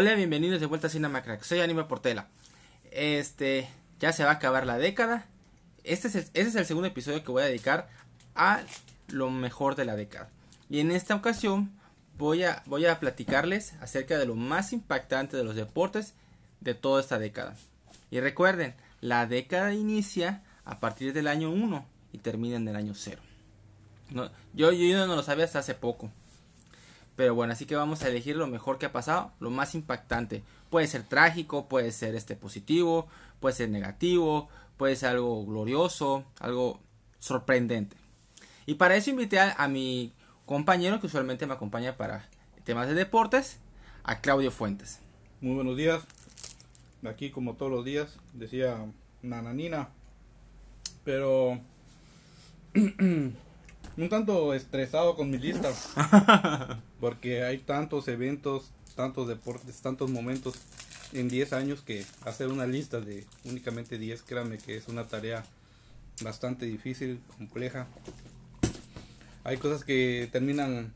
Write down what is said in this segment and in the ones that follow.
Hola, bienvenidos de vuelta a Cinema Crack. Soy Anime Portela. Este, ya se va a acabar la década. Este es el, segundo episodio que voy a dedicar a lo mejor de la década. Y en esta ocasión voy a, platicarles acerca de lo más impactante de los deportes de toda esta década. Y recuerden, la década inicia a partir del año 1 y termina en el año 0. No, yo, yo no lo sabía hasta hace poco. Pero bueno, así que vamos a elegir lo mejor que ha pasado, lo más impactante. Puede ser trágico, puede ser este positivo, puede ser negativo, puede ser algo glorioso, algo sorprendente. Y para eso invité a, a mi compañero que usualmente me acompaña para temas de deportes, a Claudio Fuentes. Muy buenos días. Aquí como todos los días, decía Nananina. Pero un tanto estresado con mi lista. porque hay tantos eventos, tantos deportes, tantos momentos en 10 años que hacer una lista de únicamente 10, créanme que es una tarea bastante difícil, compleja. Hay cosas que terminan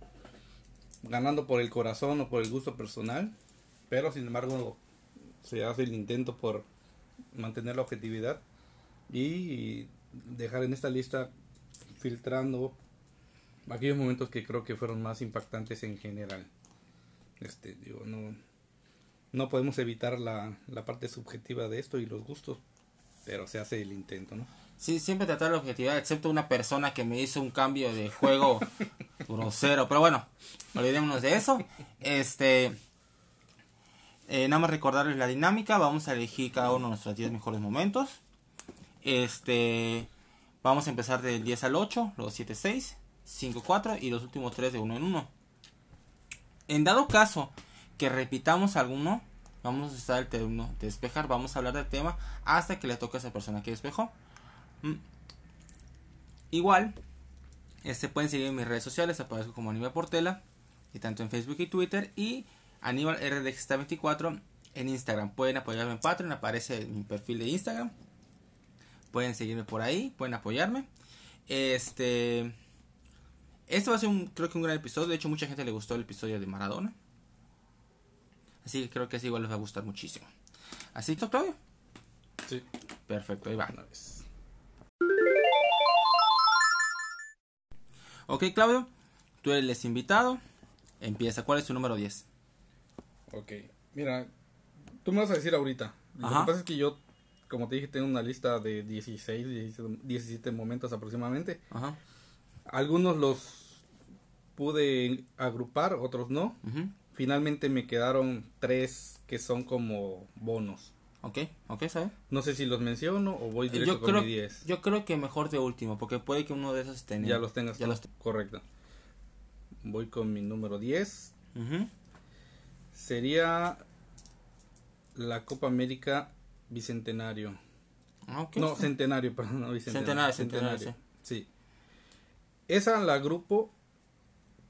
ganando por el corazón o por el gusto personal, pero sin embargo se hace el intento por mantener la objetividad y dejar en esta lista filtrando aquellos momentos que creo que fueron más impactantes en general. Este, digo, no, no podemos evitar la, la parte subjetiva de esto y los gustos, pero se hace el intento, ¿no? Sí, siempre tratar la objetividad, excepto una persona que me hizo un cambio de juego grosero. Pero bueno, olvidémonos de eso. Este. Eh, nada más recordarles la dinámica. Vamos a elegir cada uno de nuestros 10 mejores momentos. Este. Vamos a empezar del 10 al 8, luego 7, 6, 5, 4 y los últimos 3 de 1 en 1. En dado caso que repitamos alguno, vamos a estar el de despejar. Vamos a hablar del tema hasta que le toque a esa persona que despejó. Mm. Igual, este pueden seguir en mis redes sociales, aparezco como Aníbal Portela, y tanto en Facebook y Twitter, y Aníbal RDX24 en Instagram. Pueden apoyarme en Patreon, aparece mi perfil de Instagram. Pueden seguirme por ahí, pueden apoyarme. Este. Esto va a ser un, creo que un gran episodio. De hecho, mucha gente le gustó el episodio de Maradona. Así que creo que así igual les va a gustar muchísimo. ¿Así, Claudio? Sí. Perfecto, ahí va. Ok, Claudio, tú eres el invitado. Empieza. ¿Cuál es tu número 10? Ok, mira, tú me vas a decir ahorita. Lo Ajá. que pasa es que yo, como te dije, tengo una lista de 16, 17, 17 momentos aproximadamente. Ajá. Algunos los pude agrupar, otros no. Finalmente me quedaron tres que son como bonos. Ok, ok, ¿sabes? No sé si los menciono o voy directo Yo con creo, mi 10. yo creo que mejor de último, porque puede que uno de esos tenga. Ya los tengas. Ya los Correcto. Voy con mi número 10. Ujú. Sería la Copa América Bicentenario. Ah, No, centenario, perdón, no bicentenario. Centenario, centenario, Sí. Esa la agrupo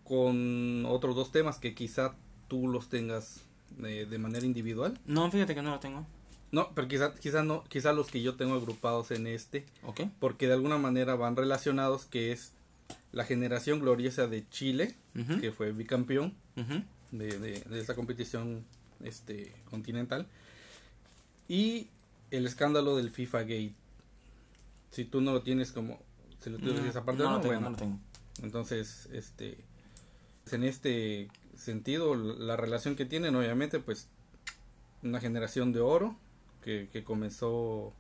con otros dos temas que quizá tú los tengas eh, de manera individual. No, fíjate que no lo tengo. No, pero quizá, quizá no, quizá los que yo tengo agrupados en este, Ok. porque de alguna manera van relacionados, que es la generación gloriosa de Chile, que fue bicampeón de, de, de esta competición este continental, y el escándalo del FIFA Gate. Si tú no lo tienes como, si lo tienes No, esa parte, no no, lo tengo, bueno, no lo tengo. entonces, este, en este sentido, la relación que tienen, obviamente, pues, una generación de oro que, que comenzó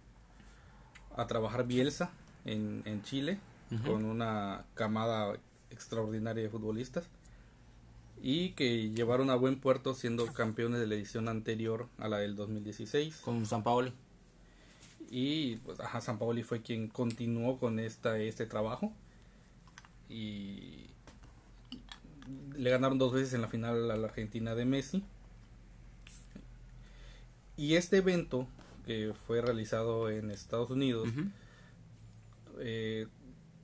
a trabajar Bielsa en, en Chile con una camada extraordinaria de futbolistas y que llevaron a buen puerto siendo campeones de la edición anterior a la del 2016 Con San Paoli. y pues ajá, San Paoli fue quien continuó con esta, este trabajo y le ganaron dos veces en la final a la Argentina de Messi y este evento que fue realizado en Estados Unidos eh,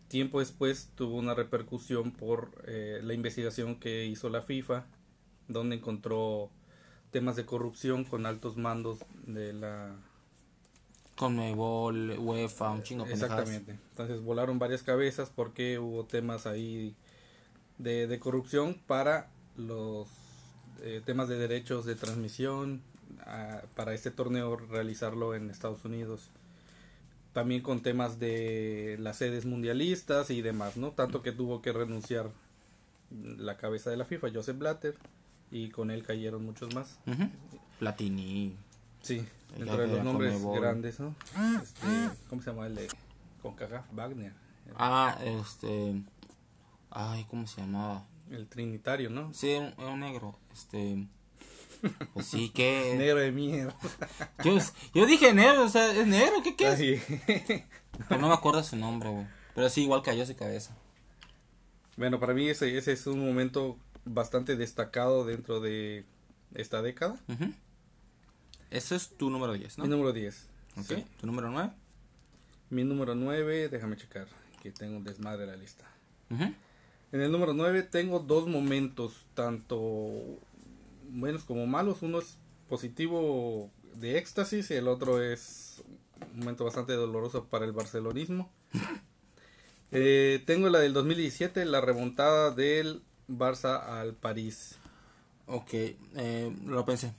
tiempo después tuvo una repercusión por eh, la investigación que hizo la FIFA donde encontró temas de corrupción con altos mandos de la Con Mebol, UEFA, un chingo de pendejadas. Exactamente. Entonces volaron varias cabezas porque hubo temas ahí de, de corrupción para los eh, temas de derechos de transmisión ah, para este torneo realizarlo en Estados Unidos. También con temas de las sedes mundialistas y demás, ¿no? Tanto que tuvo que renunciar la cabeza de la FIFA, Joseph Blatter, y con él cayeron muchos más. Platini. Sí, dentro de los nombres grandes, ¿no? Este, ¿Cómo se llama el de CONCACAF? Wagner. Ah, este. Ay, ¿cómo se llamaba? El trinitario, ¿no? Sí, era un, era un negro. Este. Pues sí, que. Negro de mierda. Yo, yo dije negro, o sea, ¿es negro? ¿Qué, qué es? Ay. Pero no me acuerdo su nombre, güey. Pero sí, igual cayó su cabeza. Bueno, para mí ese, ese es un momento bastante destacado dentro de esta década. Ujú. Ese es tu número 10, ¿no? Mi número 10. Ok. Sí. ¿Tu número 9? Mi número 9, déjame checar, que tengo un desmadre en la lista. Ujú. En el número 9 tengo dos momentos, tanto buenos como malos. Uno es positivo de éxtasis y el otro es un momento bastante doloroso para el barcelonismo. Eh, tengo la del 2017, la remontada del Barça al París. Ok, eh, lo pensé.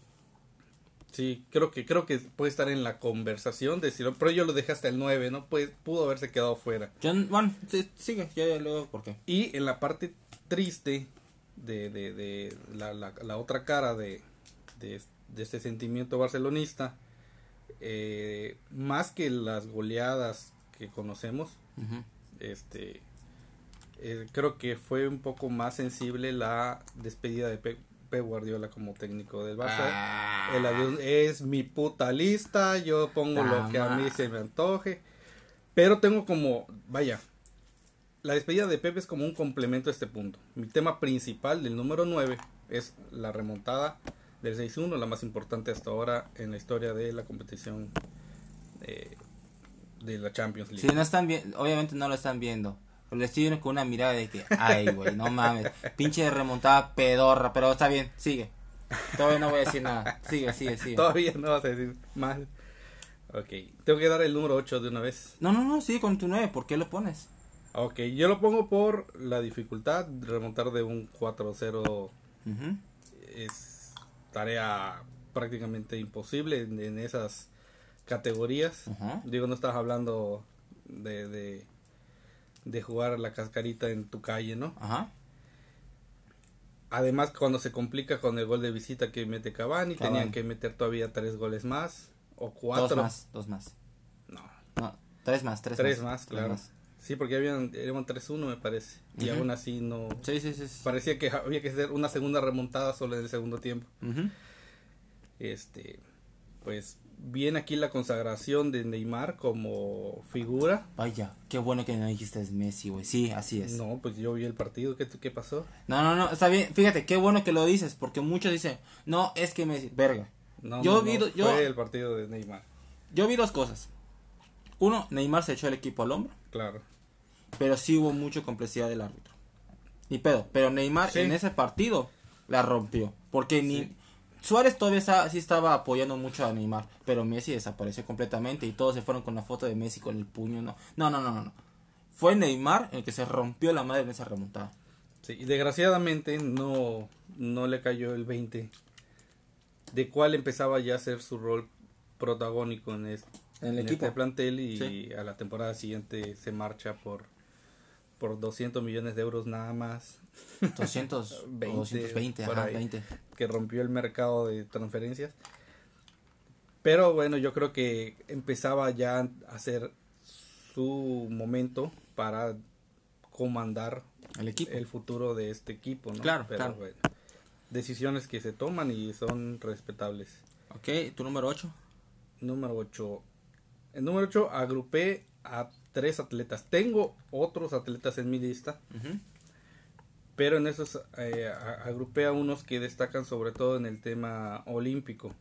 Sí, creo que creo que puede estar en la conversación, decirlo, pero yo lo dejé hasta el 9, ¿no? Pues pudo haberse quedado fuera. Yo, bueno, sí, sigue, ya, ya luego por qué. Y en la parte triste de, de, de la, la, la otra cara de, de, de este sentimiento barcelonista, eh, más que las goleadas que conocemos, este eh, creo que fue un poco más sensible la despedida de Pep, Pep Guardiola como técnico del Barça. Ah. El adiós es mi puta lista, yo pongo lo que a mí se me antoje. Pero tengo como, vaya, la despedida de Pepe es como un complemento a este punto. Mi tema principal del número 9 es la remontada del 6-1, la más importante hasta ahora en la historia de la competición eh, de la Champions League. Si no están obviamente no lo están viendo. Pero le estoy viendo con una mirada de que, ay, güey, no mames. Pinche remontada pedorra, pero está bien, sigue. Todavía no voy a decir nada. Sigue, sigue, sigue. Todavía no vas a decir mal. Ok, tengo que dar el número 8 de una vez. No, no, no, sigue con tu 9. ¿Por qué lo pones? Ok, yo lo pongo por la dificultad. Remontar de un 4-0 Ujú. es tarea prácticamente imposible en, en esas categorías. Digo, no estás hablando de, de, de jugar la cascarita en tu calle, ¿no? Ajá. Además, cuando se complica con el gol de visita que mete Cavani, Cavani. tenían que meter todavía tres goles más o Dos cuatro. más, dos más. No, No, tres más, tres, tres más. más, tres claro. más. Sí, porque habían, eran 3-1 me parece. Y Ujú. aún así no... Sí, sí, sí. sí. Parecía que había que hacer una segunda remontada solo en el segundo tiempo. Este, pues viene aquí la consagración de Neymar como figura. Vaya, qué bueno que no dijiste es Messi, güey. Sí, así es. No, pues yo vi el partido. ¿Qué, qué pasó? No, no, no, está bien. Fíjate, qué bueno que lo dices, porque muchos dicen, no, es que Messi, verga. No, Yo no, vi no, yo- fue el partido de Neymar. Yo vi dos cosas. Uno, Neymar se echó el equipo al hombro, Claro. pero sí hubo mucha complicidad del árbitro. Ni pedo, pero Neymar Sí. en ese partido la rompió, porque ni Suárez todavía está- sí estaba apoyando mucho a Neymar, pero Messi desapareció completamente y todos se fueron con la foto de Messi con el puño, no. No, no, no, no. no. Fue Neymar el que se rompió la madre en esa remontada. Sí, y desgraciadamente no, no le cayó el 20 de cuál empezaba ya a ser su rol protagónico en este, En el en equipo. este plantel y Sí. a la temporada siguiente se marcha por por 200 millones de euros nada más 200, o 20, 220, por ajá, ahí. 20. que rompió el mercado de transferencias pero bueno yo creo que empezaba ya a ser su momento para comandar El equipo. el futuro de este equipo, ¿no? Claro, Pero claro. bueno, decisiones que se toman y son respetables. Ok, tu número 8. Número 8. En número 8 agrupé a tres atletas. Tengo otros atletas en mi lista, pero en esos eh, a- agrupé a unos que destacan sobre todo en el tema olímpico,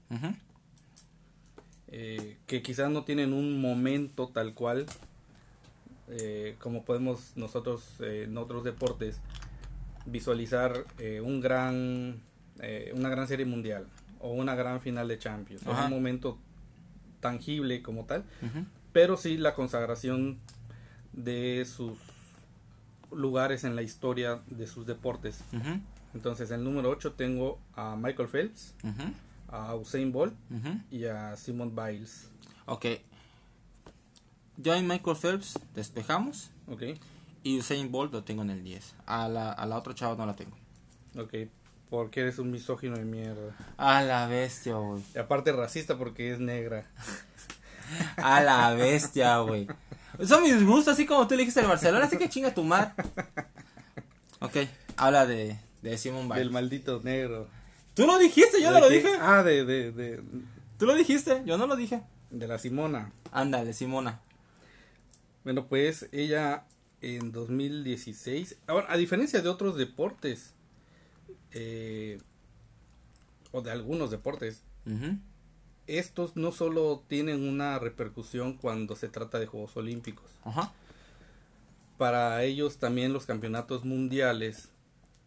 eh, que quizás no tienen un momento tal cual eh, como podemos nosotros eh, en otros deportes visualizar un gran una gran serie mundial o una gran final de Champions un momento tangible como tal pero sí la consagración de sus lugares en la historia de sus deportes Entonces, en el número 8 tengo a Michael Phelps, a Usain Bolt y a Simon Biles. Ok. Yo en Michael Phelps despejamos. Ok, Y Usain Bolt lo tengo en el 10. A la, a la otra chava no la tengo. ok. Porque eres un misógino de mierda. A la bestia, güey. Y aparte racista porque es negra. A la bestia, güey. Son mis gustos, así como tú le dijiste el Barcelona, así que chinga tu madre. Ok, habla de, de Simon Biles. Del maldito negro. Tú lo dijiste, yo no ¿De lo dije. Ah, de, de, de, Tú lo dijiste, yo no lo dije. de la Simona. Ándale, Simona. Bueno, pues ella en 2016, ahora, a diferencia de otros deportes, eh, o de algunos deportes, Ujú. Estos no solo tienen una repercusión cuando se trata de Juegos Olímpicos. Ajá. Para ellos también los campeonatos mundiales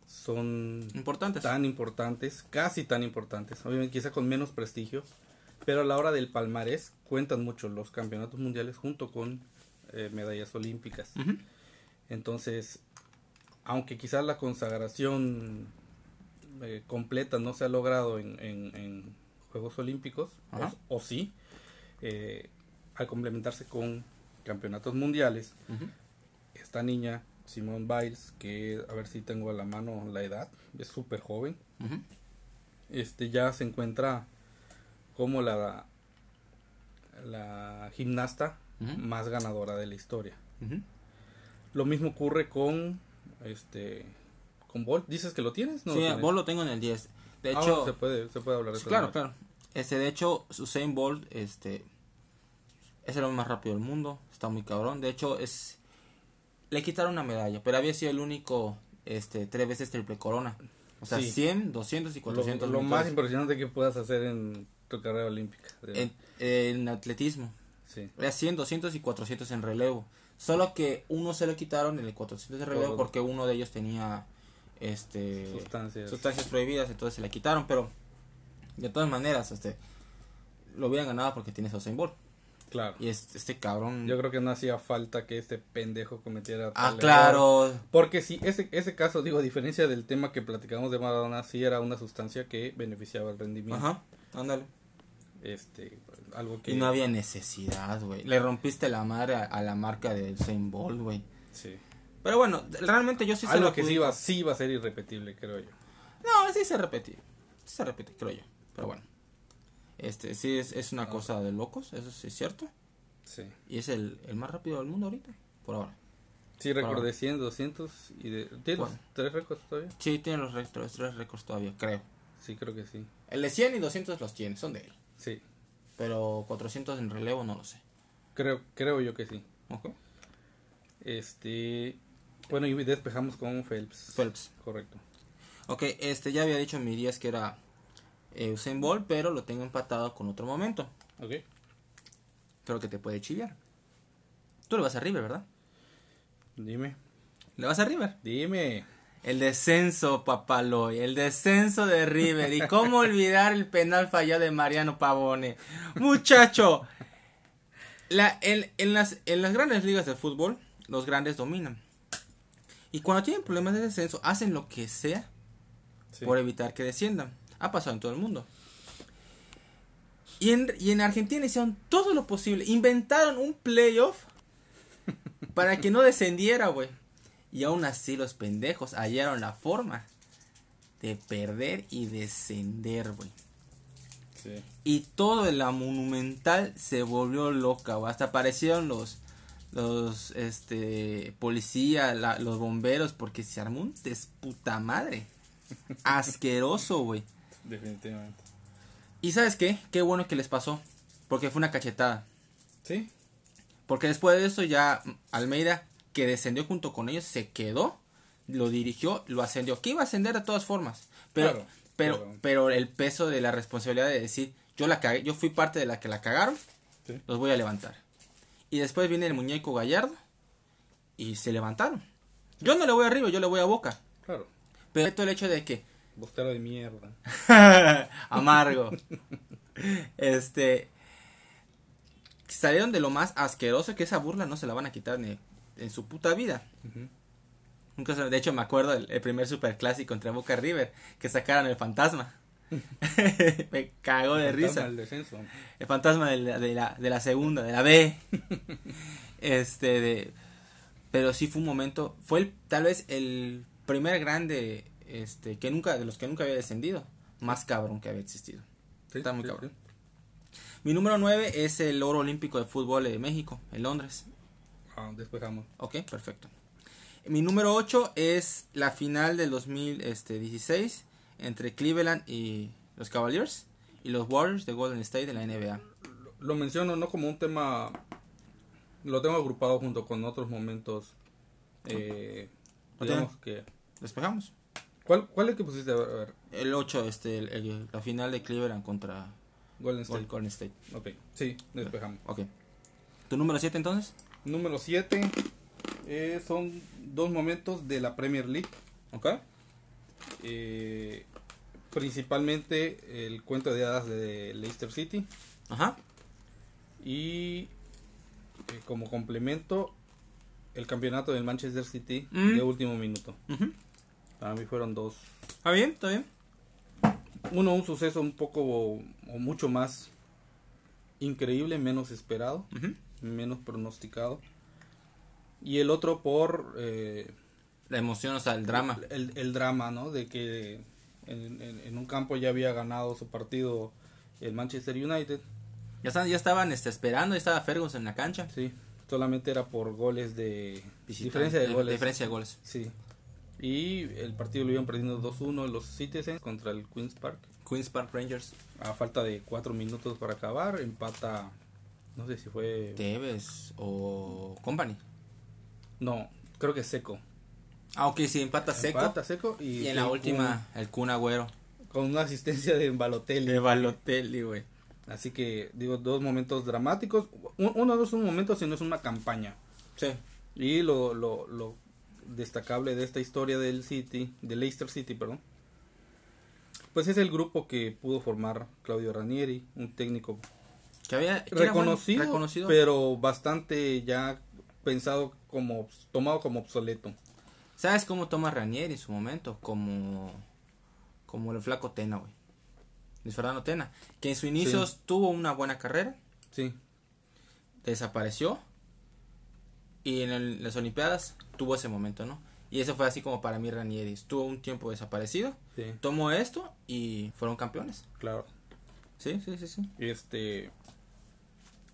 son Importantes. tan importantes, casi tan importantes, obviamente quizá con menos prestigio, pero a la hora del palmarés cuentan mucho los campeonatos mundiales junto con eh, medallas olímpicas. Entonces, aunque quizás la consagración eh, completa no se ha logrado en, en- en Juegos Olímpicos, o, o sí, eh, al complementarse con campeonatos mundiales, esta niña, Simone Biles, que a ver si tengo a la mano la edad, es súper joven, este ya se encuentra como la, la gimnasta más ganadora de la historia. Lo mismo ocurre con este con Bolt. ¿Dices que lo tienes? No sí, lo. Bolt lo tengo en el 10. De Ah, hecho, se puede se puede hablar de eso claro, claro. Este, de hecho, Usain Bolt, este, es el hombre más rápido del mundo. Está muy cabrón. De hecho, es, le quitaron una medalla, pero había sido el único, este, tres veces triple corona. O sea, Sí. 100, 200 y Lo, 400 lo más metros impresionante que puedas hacer en tu carrera olímpica. en, en atletismo. Sí. Era 100, 200 y 400 en relevo. Solo que uno se lo quitaron en el 400 de relevo Por- porque uno de ellos tenía, este, Sustancias. sustancias prohibidas, entonces se la quitaron, pero de todas maneras, este, lo hubieran ganado porque tienes a Usain Bolt. Claro. Y es- este cabrón. Yo creo que no hacía falta que este pendejo cometiera ah, tal claro. error. Porque si ese, ese caso, digo, a diferencia del tema que platicamos de Maradona, sí era una sustancia que beneficiaba el rendimiento. Ajá, ándale. Este, algo que... Y no había necesidad, güey. Le rompiste la madre a, a la marca de Usain Bolt, güey. Sí. Pero bueno, realmente yo sí se algo lo que sí iba, sí iba a ser irrepetible, creo yo. No, sí se repite. Sí se repite, creo yo. Pero bueno. Este, sí es, es una cosa de locos, eso sí es cierto. Sí. Y es el, el más rápido del mundo ahorita, por ahora. Sí, récord de 100, 200 y de... ¿Tienes ¿Cuál? tres récords todavía? Sí, tiene los, los tres récords todavía, creo. Sí, creo que sí. El de 100 y 200 los tiene, son de él. Sí, Pero 400 en relevo no lo sé. creo, creo yo que sí. Ok. Este... Bueno, y despejamos con Phelps. Phelps. Correcto. Ok, este ya había dicho en mi 10 que era eh, Usain Bolt, pero lo tengo empatado con otro momento. Ok. Creo que te puede chillar. Tú le vas a River, ¿verdad? Dime. Le vas a River. Dime. El descenso, Papaloy, el descenso de River. ¿Y cómo olvidar el penal fallado de Mariano Pavone? Muchacho, la, en, en las, en las grandes ligas de fútbol, los grandes dominan. Y cuando tienen problemas de descenso, hacen lo que sea Sí. por evitar que desciendan. Ha pasado en todo el mundo. Y en, y en Argentina hicieron todo lo posible. Inventaron un playoff para que no descendiera, güey. Y aún así los pendejos hallaron la forma de perder y descender, güey. Sí. Y todo en la monumental se volvió loca, güey. Hasta aparecieron los los este policía, la- los bomberos porque se armó un desputa madre. Asqueroso, güey. Definitivamente. ¿Y sabes qué? Qué bueno que les pasó, porque fue una cachetada. Sí. Porque después de eso ya Almeida, que descendió junto con ellos, se quedó, lo dirigió, lo ascendió. Que iba a ascender de todas formas. Pero, Claro, pero, pero- pero el peso de la responsabilidad de decir, yo la cagué, yo fui parte de la que la cagaron, Sí. los voy a levantar. Y después viene el muñeco Gallardo y se levantaron. Yo no le voy arriba, yo le voy a boca. Claro. Pero esto el hecho de que Bostero de mierda. amargo. este salieron de lo más asqueroso que esa burla no se la van a quitar ni en su puta vida. Nunca se- de hecho, me acuerdo el, el primer superclásico entre Boca y River, que sacaron el fantasma. me cagó de risa. descenso. El fantasma de la, de la, de la segunda, de la B. este, de, pero sí fue un momento, fue el, tal vez el primer grande, este, que nunca, de los que nunca había descendido, más cabrón que había existido. Sí, Está muy sí, cabrón. sí. Mi número 9 es el oro olímpico de fútbol de México, en Londres. Ah, despejamos. Ok, perfecto. Mi número 8 es la final del 2016 entre Cleveland y los Cavaliers y los Warriors de Golden State de la NBA. Lo menciono no como un tema, lo tengo agrupado junto con otros momentos. Eh, ¿Lo digamos que, Despejamos. ¿cuál, ¿Cuál es que pusiste? A ver, a ver, El 8, este, el- el- la final de Cleveland contra Golden State. Golden State. Ok, sí, despejamos. Ok. ¿Tu número 7 entonces? Número 7 son dos momentos de la Premier League. Ok. Eh, principalmente el cuento de hadas de Leicester City. Ajá. Y eh, como complemento, el campeonato del Manchester City Mm. de último minuto. Para mí fueron dos. ¿Está bien? ¿Está bien? Uno, un suceso un poco o mucho más increíble, menos esperado, menos pronosticado. Y el otro por eh, La emoción, o sea, el drama. el, el drama, ¿no? De que en, en- en un campo ya había ganado su partido el Manchester United. Ya, estaban, ya estaban este, esperando, ya estaba Ferguson en la cancha. Sí, solamente era por goles de Visitante. diferencia de goles. Diferencia de goles. Sí. Y el partido lo iban perdiendo 2-1 los Citizens contra el Queen's Park. Queens Park Rangers. A falta de 4 minutos para acabar, empata. No sé si fue. Tevez o Company. No, creo que seco. Ah, ok, sí, empata seco. Empata seco y, y en la última, el Kun Agüero. Con una asistencia de Balotelli. De Balotelli, güey. Así que, digo, dos momentos dramáticos. Un- Uno no es un momento, sino es una campaña. Sí. Y lo, lo, lo destacable de esta historia del City, de Leicester City, perdón, pues es el grupo que pudo formar Claudio Ranieri, un técnico Que había que bueno, reconocido. pero bastante ya pensado como, tomado como obsoleto. ¿Sabes cómo toma Ranieri en su momento? Como, como el flaco Tena, güey. Luis Fernando Tena. Que en sus inicios tuvo una buena carrera, Sí, desapareció. Y en el- las Olimpiadas tuvo ese momento, ¿no? Y eso fue así como para mí Ranieri. Estuvo un tiempo desaparecido. sí, Tomó esto y fueron campeones. claro. Sí, sí, sí, sí. Este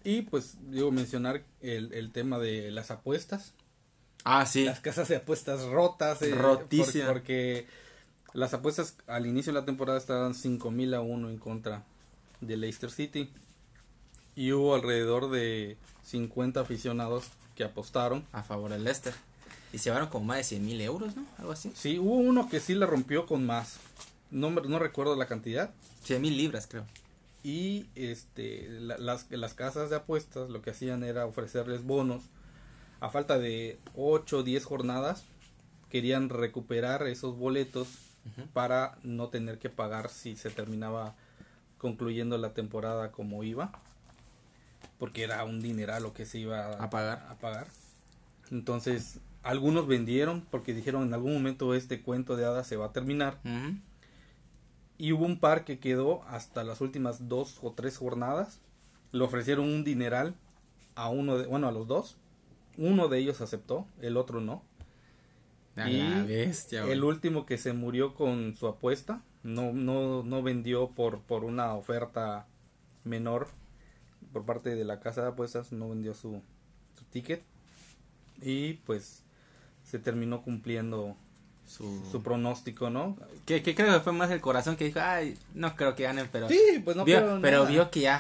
y pues digo mencionar el, el tema de las apuestas. Ah, sí. las casas de apuestas rotas. eh, Rotísima. por- Porque, las apuestas al inicio de la temporada estaban 5000 a 1 en contra de Leicester City. Y hubo alrededor de 50 aficionados que apostaron. A favor del Leicester. Y se llevaron como más de 100 mil euros, ¿no? Algo así. Sí, hubo uno que sí la rompió con más. No, no recuerdo la cantidad. 100 mil libras, creo. Y este, la- las, las casas de apuestas lo que hacían era ofrecerles bonos. A falta de 8 o 10 jornadas, querían recuperar esos boletos para no tener que pagar si se terminaba concluyendo la temporada como iba. Porque era un dineral lo que se iba A pagar. a pagar. Entonces, algunos vendieron porque dijeron en algún momento este cuento de hadas se va a terminar. Y hubo un par que quedó hasta las últimas dos o tres jornadas. Le ofrecieron un dineral a uno de, bueno, a los dos. Uno de ellos aceptó, el otro no. A Y la bestia. El último que se murió con su apuesta, no, no, no vendió por, por una oferta menor por parte de la casa de apuestas, no vendió su, su ticket. Y pues se terminó cumpliendo Su... su pronóstico, ¿no? Que, creo que fue más el corazón que dijo, ay, no creo que ganen, pero... Sí, pues no vio, creo pero nada. vio que ya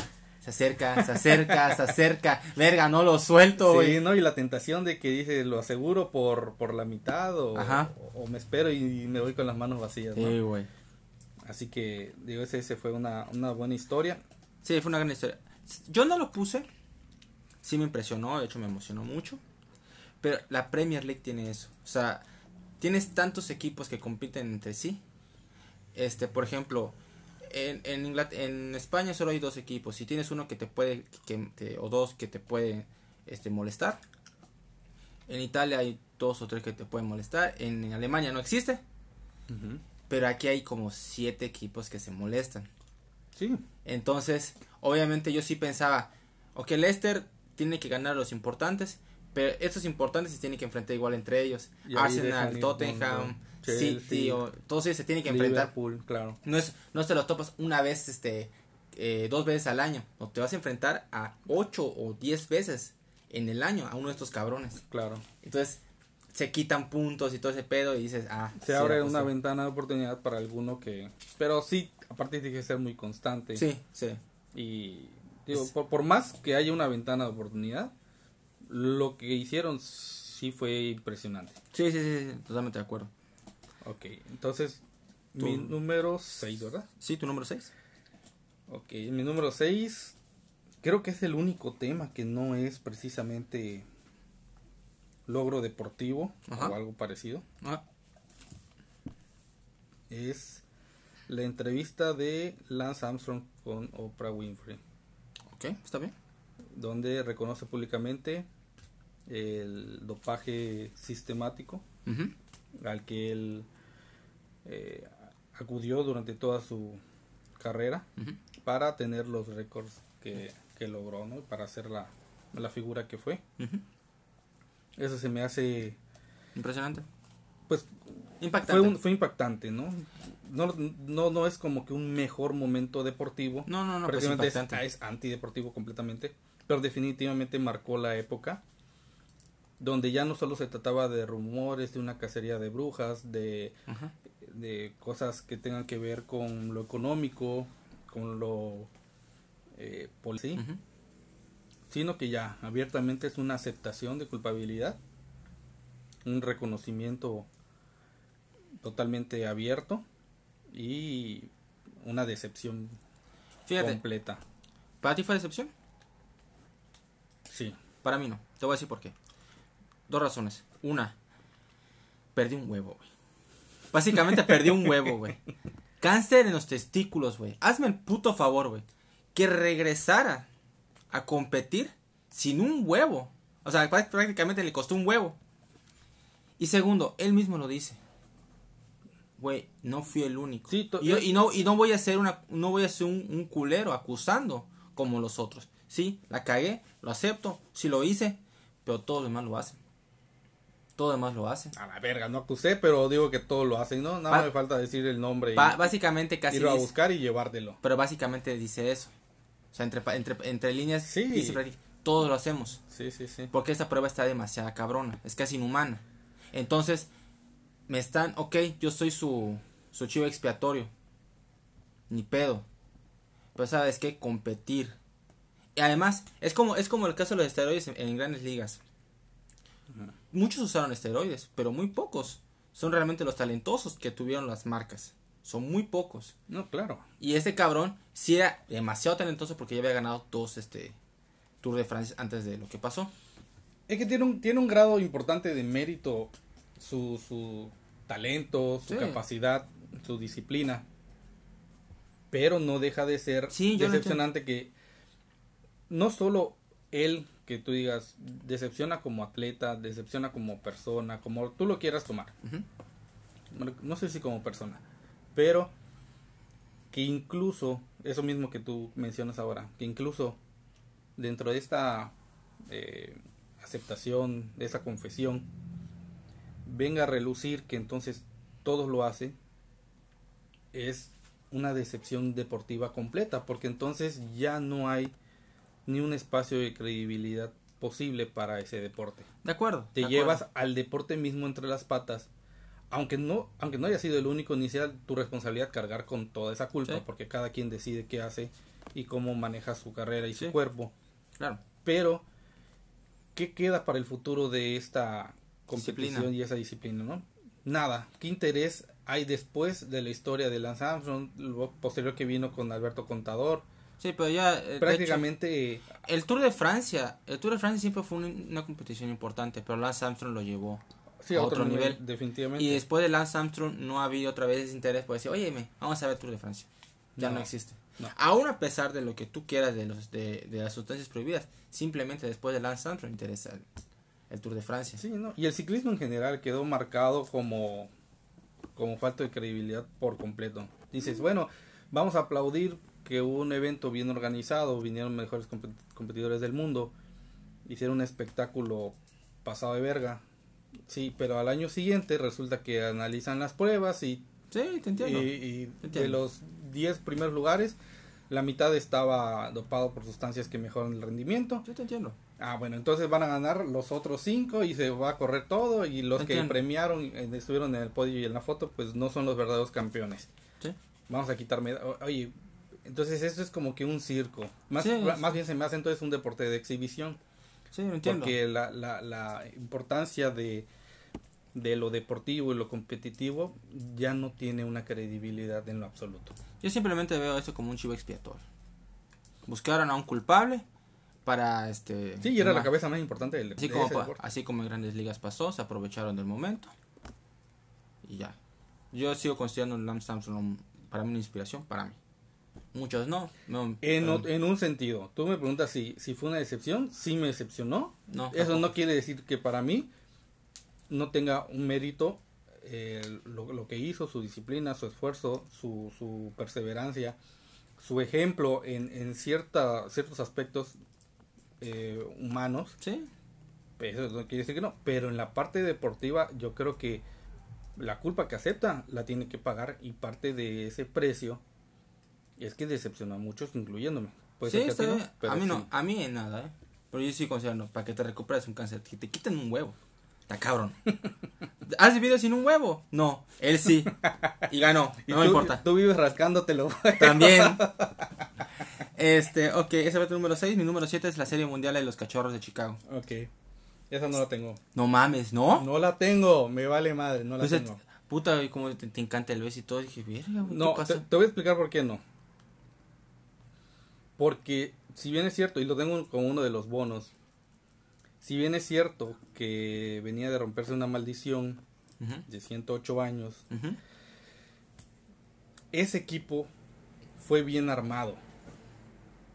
se acerca, se acerca, se acerca. Verga, no lo suelto, güey. Sí, ¿no? Y la tentación de que dice, lo aseguro por, por la mitad o, o me espero y me voy con las manos vacías, ¿no? Sí, güey. Así que, digo, ese, ese fue una, una buena historia. Sí, fue una gran historia. Yo no lo puse. Sí me impresionó, de hecho me emocionó mucho. Pero la Premier League tiene eso. O sea, tienes tantos equipos que compiten entre sí. Este, por ejemplo, en, en, en España solo hay dos equipos. Si tienes uno que te puede, que te- o dos que te pueden este, molestar. En Italia hay dos o tres que te pueden molestar. En, Alemania no existe. Pero aquí hay como siete equipos que se molestan. Sí. Entonces, obviamente yo sí pensaba, ok, Leicester tiene que ganar los importantes, pero estos importantes se tienen que enfrentar igual entre ellos. Arsenal, Tottenham, City, o, todos ellos se tienen que enfrentar. claro. No es, no te los topas una vez, este, eh, dos veces al año. No, te vas a enfrentar a ocho o diez veces en el año a uno de estos cabrones. Claro. Entonces, se quitan puntos y todo ese pedo y dices, ah. Se abre una ventana de oportunidad para alguno que... Pero sí, aparte tiene que ser muy constante. Sí, sí. Y digo, por, por, más que haya una ventana de oportunidad, lo que hicieron sí fue impresionante. Sí, sí, sí, totalmente de acuerdo. Ok, entonces mi número 6, ¿verdad? Sí, tu número 6. Ok, mi número 6 creo que es el único tema que no es precisamente logro deportivo o algo parecido. Es la entrevista de Lance Armstrong con Oprah Winfrey. Ok, está bien. Donde reconoce públicamente el dopaje sistemático al que él eh, acudió durante toda su carrera para tener los récords que, logró, ¿no? Para hacer la, la figura que fue. Eso se me hace... Impresionante. Pues impactante. Fue, impactante, ¿no? ¿no? No, no es como que un mejor momento deportivo. No, no, no. Pues es, es antideportivo completamente. Pero definitivamente marcó la época donde ya no solo se trataba de rumores, de una cacería de brujas, de, de cosas que tengan que ver con lo económico, con lo eh, sino que ya abiertamente es una aceptación de culpabilidad, un reconocimiento totalmente abierto y una decepción completa. ¿Para ti fue decepción? Sí. Para mí no. Te voy a decir por qué. Dos razones. Una, perdí un huevo, güey. Básicamente perdí un huevo, güey. Cáncer en los testículos, güey. Hazme el puto favor, güey. Que regresara a competir sin un huevo. O sea, prácticamente le costó un huevo. Y segundo, él mismo lo dice. Güey, no fui el único. y, y, no, y no voy a ser una, no voy a ser un, un, culero acusando como los otros. Sí, la cagué, lo acepto, sí lo hice, pero todos los demás lo hacen. Todos los demás lo hacen. A la verga, no acusé, pero digo que todos lo hacen, ¿no? Nada me falta decir el nombre y básicamente casi irlo a buscar y llevártelo. Pero básicamente dice eso. O sea, entre, entre, entre líneas, sí. todos lo hacemos. Sí, sí, sí. Porque esta prueba está demasiado cabrona, es casi inhumana. Entonces, me están, ok, yo soy su, su chivo expiatorio. Ni pedo. Pero sabes que competir. Y además, es como, es como el caso de los esteroides en, grandes ligas. Muchos usaron esteroides, pero muy pocos. Son realmente los talentosos que tuvieron las marcas. Son muy pocos. No, claro. Y este cabrón sí era demasiado talentoso porque ya había ganado dos este Tour de Francia antes de lo que pasó. Es que tiene un, tiene un grado importante de mérito su, su talento, su capacidad, su disciplina. Pero no deja de ser decepcionante que no solo él, que tú digas, decepciona como atleta, decepciona como persona, como tú lo quieras tomar. No sé si como persona pero que incluso, eso mismo que tú mencionas ahora, que incluso dentro de esta eh, aceptación, de esa confesión, venga a relucir que entonces todos lo hacen, es una decepción deportiva completa, porque entonces ya no hay ni un espacio de credibilidad posible para ese deporte. De acuerdo. Te llevas al deporte mismo entre las patas aunque no, aunque no haya sido el único, ni sea tu responsabilidad cargar con toda esa culpa, porque cada quien decide qué hace y cómo maneja su carrera y su cuerpo. Claro. Pero, ¿qué queda para el futuro de esta competición y esa disciplina, no? Nada. ¿Qué interés hay después de la historia de Lance Armstrong, lo posterior que vino con Alberto Contador? Sí, pero ya eh, prácticamente el Tour de Francia, el Tour de Francia siempre fue una competición importante, pero Lance Armstrong lo llevó sí, a otro, nivel, definitivamente. Y después de Lance Armstrong no ha habido otra vez ese interés por decir, oye, vamos a ver Tour de Francia. Ya no, existe. Aún a pesar de lo que tú quieras de los de, las sustancias prohibidas, simplemente después de Lance Armstrong interesa el Tour de Francia. Sí, ¿no? Y el ciclismo en general quedó marcado como, como falta de credibilidad por completo. Dices, bueno, vamos a aplaudir que hubo un evento bien organizado, vinieron mejores competidores del mundo, hicieron un espectáculo pasado de verga. Sí, pero al año siguiente resulta que analizan las pruebas y... Sí, te entiendo. Y, de los 10 primeros lugares, la mitad estaba dopado por sustancias que mejoran el rendimiento. Yo te entiendo. Ah, bueno, entonces van a ganar los otros cinco y se va a correr todo y los que premiaron, eh, estuvieron en el podio y en la foto, pues no son los verdaderos campeones. Sí. Vamos a quitarme, oye, entonces esto es como que un circo. Más, más bien se me hace entonces un deporte de exhibición. Sí, entiendo. Porque la, la, la importancia de, de lo deportivo y lo competitivo ya no tiene una credibilidad en lo absoluto. Yo simplemente veo eso como un chivo expiatorio. Buscaron a un culpable para este sí y era la cabeza más importante del así como así como en grandes ligas pasó se aprovecharon del momento y ya yo sigo considerando Lance Armstrong para mí una inspiración para mí muchos no, en, en, un sentido tú me preguntas si si fue una decepción sí me decepcionó no eso no quiere decir que para mí no tenga un mérito eh, lo, lo, que hizo su disciplina su esfuerzo su, su perseverancia su ejemplo en, en cierta, ciertos aspectos eh, humanos. Sí. Eso no quiere decir que no. Pero en la parte deportiva, yo creo que la culpa que acepta la tiene que pagar y parte de ese precio es que decepcionó a muchos, incluyéndome. sí, a, mí no, a mí en nada, ¿eh? Pero yo sí considero, para que te recuperes un cáncer, que te quiten un huevo. Está cabrón. ¿Has vivido sin un huevo? No, él sí. Y ganó, no me importa. Tú vives rascándotelo. También. Este, ok, ese va tu número 6. Mi número 7 es la Serie Mundial de los Cachorros de Chicago. Ok. Esa no la tengo. No mames, ¿no? No la tengo, me vale madre, no la pues tengo. Puta, como te, encanta el beso y todo. Dije, verga, No, te, te, voy a explicar por qué no. Porque, si bien es cierto, y lo tengo como uno de los bonos, si bien es cierto que venía de romperse una maldición de 108 años, ese equipo fue bien armado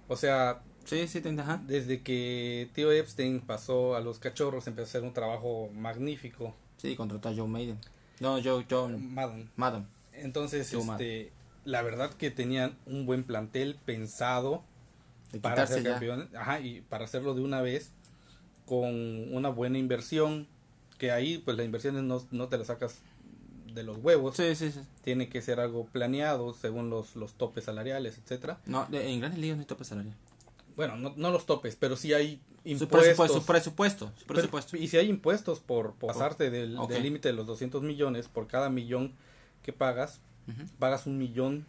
o sea, sí, sí, desde que Tío Epstein pasó a los cachorros empezó a hacer un trabajo magnífico. Sí, contrató a Joe Maiden. No, Joe, Joe Madden. Madden. Entonces, este, la verdad que tenían un buen plantel pensado para ser campeones, ajá, y para hacerlo de una vez con una buena inversión, que ahí pues las inversiones no, no te las sacas de los huevos. Sí, sí, sí. Tiene que ser algo planeado según los, los topes salariales, etcétera. No, en grandes ligas no hay topes salariales. Bueno, no, no los topes, pero sí hay impuestos. Su presupuesto. Su presupuesto, y si hay impuestos por, pasarte del límite de los 200 millones, por cada millón que pagas, pagas un millón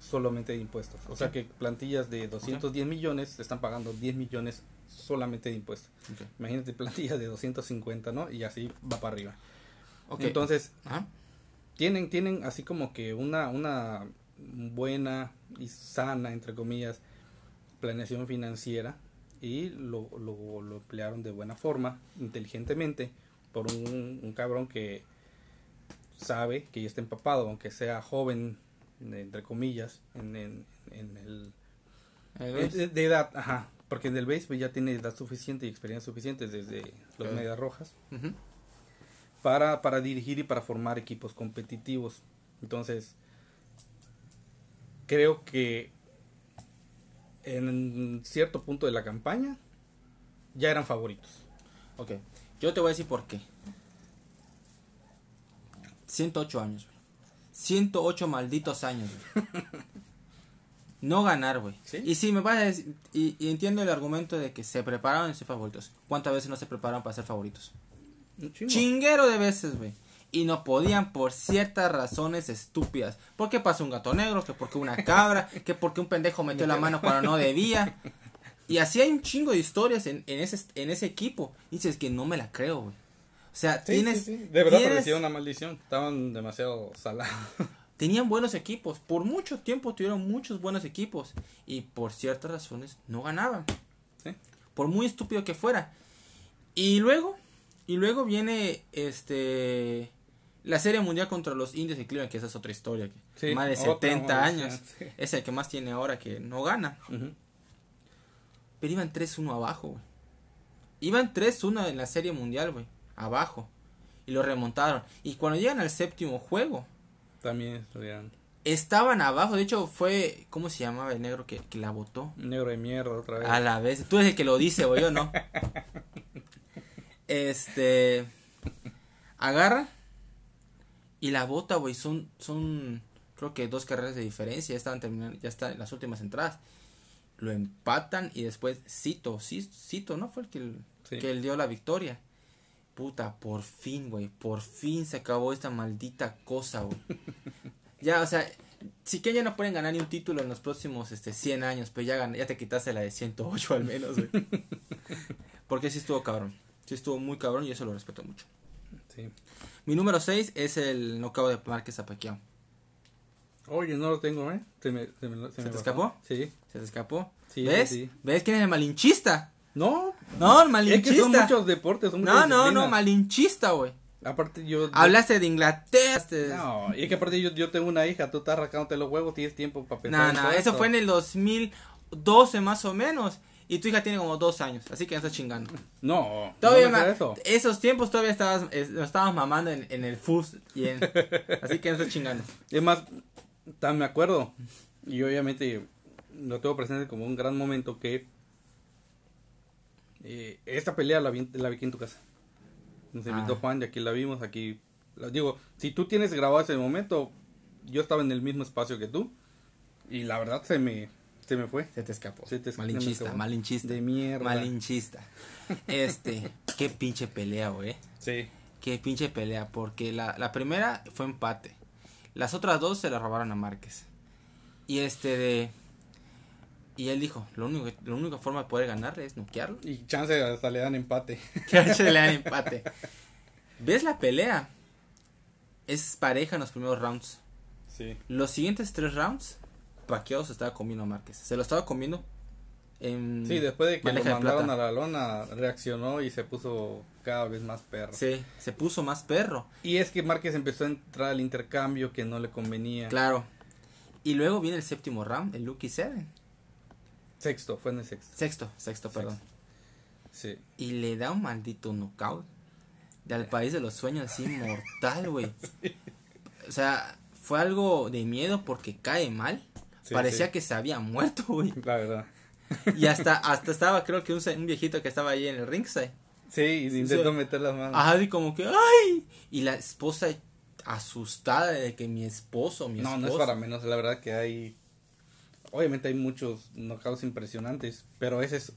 solamente de impuestos. O sea que plantillas de 210 millones están pagando 10 millones solamente de impuestos. Imagínate plantillas de 250, ¿no? Y así va para arriba. Entonces, tienen, tienen así como que una, una buena y sana, entre comillas, planeación financiera y lo, lo, lo emplearon de buena forma, inteligentemente, por un, un, cabrón que sabe que ya está empapado, aunque sea joven, entre comillas, en, en, el... De, edad, ajá, porque en el béisbol ya tiene edad suficiente y experiencia suficiente desde los Medias Rojas para, para dirigir y para formar equipos competitivos. Entonces, creo que en cierto punto de la campaña ya eran favoritos. Ok, yo te voy a decir por qué. 108 años, 108 malditos años, No ganar, güey. Y si me vas a decir, y, entiendo el argumento de que se prepararon a ser favoritos. ¿Cuántas veces no se prepararon para ser favoritos? Chinguero de veces, güey. Y no podían por ciertas razones estúpidas. Porque pasó un gato negro, que porque una cabra, que porque un pendejo metió la mano cuando no debía. Y así hay un chingo de historias en, en, ese, en ese equipo. Y dices que no me la creo, güey. O sea, tienes. De verdad parecía una maldición. Estaban demasiado salados. Tenían buenos equipos. Por mucho tiempo tuvieron muchos buenos equipos. Y por ciertas razones no ganaban. Por muy estúpido que fuera. Y luego y luego viene este la Serie Mundial contra los Indios de Cleveland, que esa es otra historia. Que más de 70 años. Es el que más tiene ahora que no gana. Pero iban 3-1 abajo. Iban 3-1 en la serie mundial, güey. Abajo. Y lo remontaron. Y cuando llegan al séptimo juego, También estuvieron. estaban abajo. De hecho, fue. ¿Cómo se llamaba el negro que, que la votó? Negro de mierda otra vez. A la vez. Tú eres el que lo dice, güey, yo no. Este. Agarra. Y la bota, güey. Son. Son. Creo que dos carreras de diferencia. Ya estaban terminando. Ya están en las últimas entradas. Lo empatan. Y después Cito. Cito, ¿no? Fue el que, el- Sí. que él dio la victoria. Puta, por fin, güey. Por fin se acabó esta maldita cosa, güey. ya, o sea. Sí que ya no pueden ganar ni un título en los próximos este 100 años, pero ya, ya te quitaste la de 108 al menos, güey. Porque sí estuvo cabrón. Sí estuvo muy cabrón y eso lo respeto mucho. Sí. Mi número 6 es el knockout de Márquez a Pacquiao. Oye, no lo tengo, ¿eh? Se me, se me, ¿Se me te escapó? Sí. ¿Se te escapó? Sí, ¿Ves? sí. ¿Ves quién es el malinchista? No, No, el es malinchista. que son muchos deportes. Son no, no, no, malinchista, güey. Aparte, yo. Hablaste de Inglaterra. este- No, y es que aparte yo, yo tengo una hija, tú estás arrancándote los huevos, tienes tiempo para pensar. No, no, eso fue en el 2012 más o menos. Y tu hija tiene como dos años, así que no estás chingando. No, Todavía no me eso. esos tiempos todavía estabas, es- nos estábamos mamando en, en el FUS y en, así que no estás chingando. Es más, tan me acuerdo. Y obviamente lo tengo presente como un gran momento que eh, esta pelea la vi, la vi aquí en tu casa. Nos invitó Ah. Juan y aquí la vimos, aquí la digo, si tú tienes grabado ese momento, yo estaba en el mismo espacio que tú y la verdad se me se me fue. Se te escapó. Se te escapó, se me malinchista, escapó. malinchista. De mierda. Malinchista. Este, qué pinche pelea, güey. Sí. Qué pinche pelea, porque la, la primera fue empate. Las otras dos se la robaron a Márquez. Y este de... Y él dijo, lo único, la única forma de poder ganarle es noquearlo. Y chance hasta le dan empate. Se le dan empate. ¿Ves la pelea? Es pareja en los primeros rounds. Sí. Los siguientes tres rounds, Pacquiao se estaba comiendo a Márquez. Se lo estaba comiendo en Sí, después de que lo mandaron a la lona, reaccionó y se puso cada vez más perro. Sí, se puso más perro. Y es que Márquez empezó a entrar al intercambio que no le convenía. Claro. Y luego viene el séptimo round, el Lucky Seven. Sexto, fue en el sexto. Sexto, sexto, perdón. Sí. Y le da un maldito knockout. Del país de los sueños, así mortal, güey. O sea, fue algo de miedo porque cae mal. Sí, Parecía sí. que se había muerto, güey. La verdad. Y hasta, hasta estaba, creo que un, un viejito que estaba ahí en el ringside. Sí, y intentó meter las manos. Ajá, así como que, ¡ay! Y la esposa asustada de que mi esposo, mi no, esposo. no es para menos. La verdad que hay. Obviamente hay muchos knockouts impresionantes, pero ese es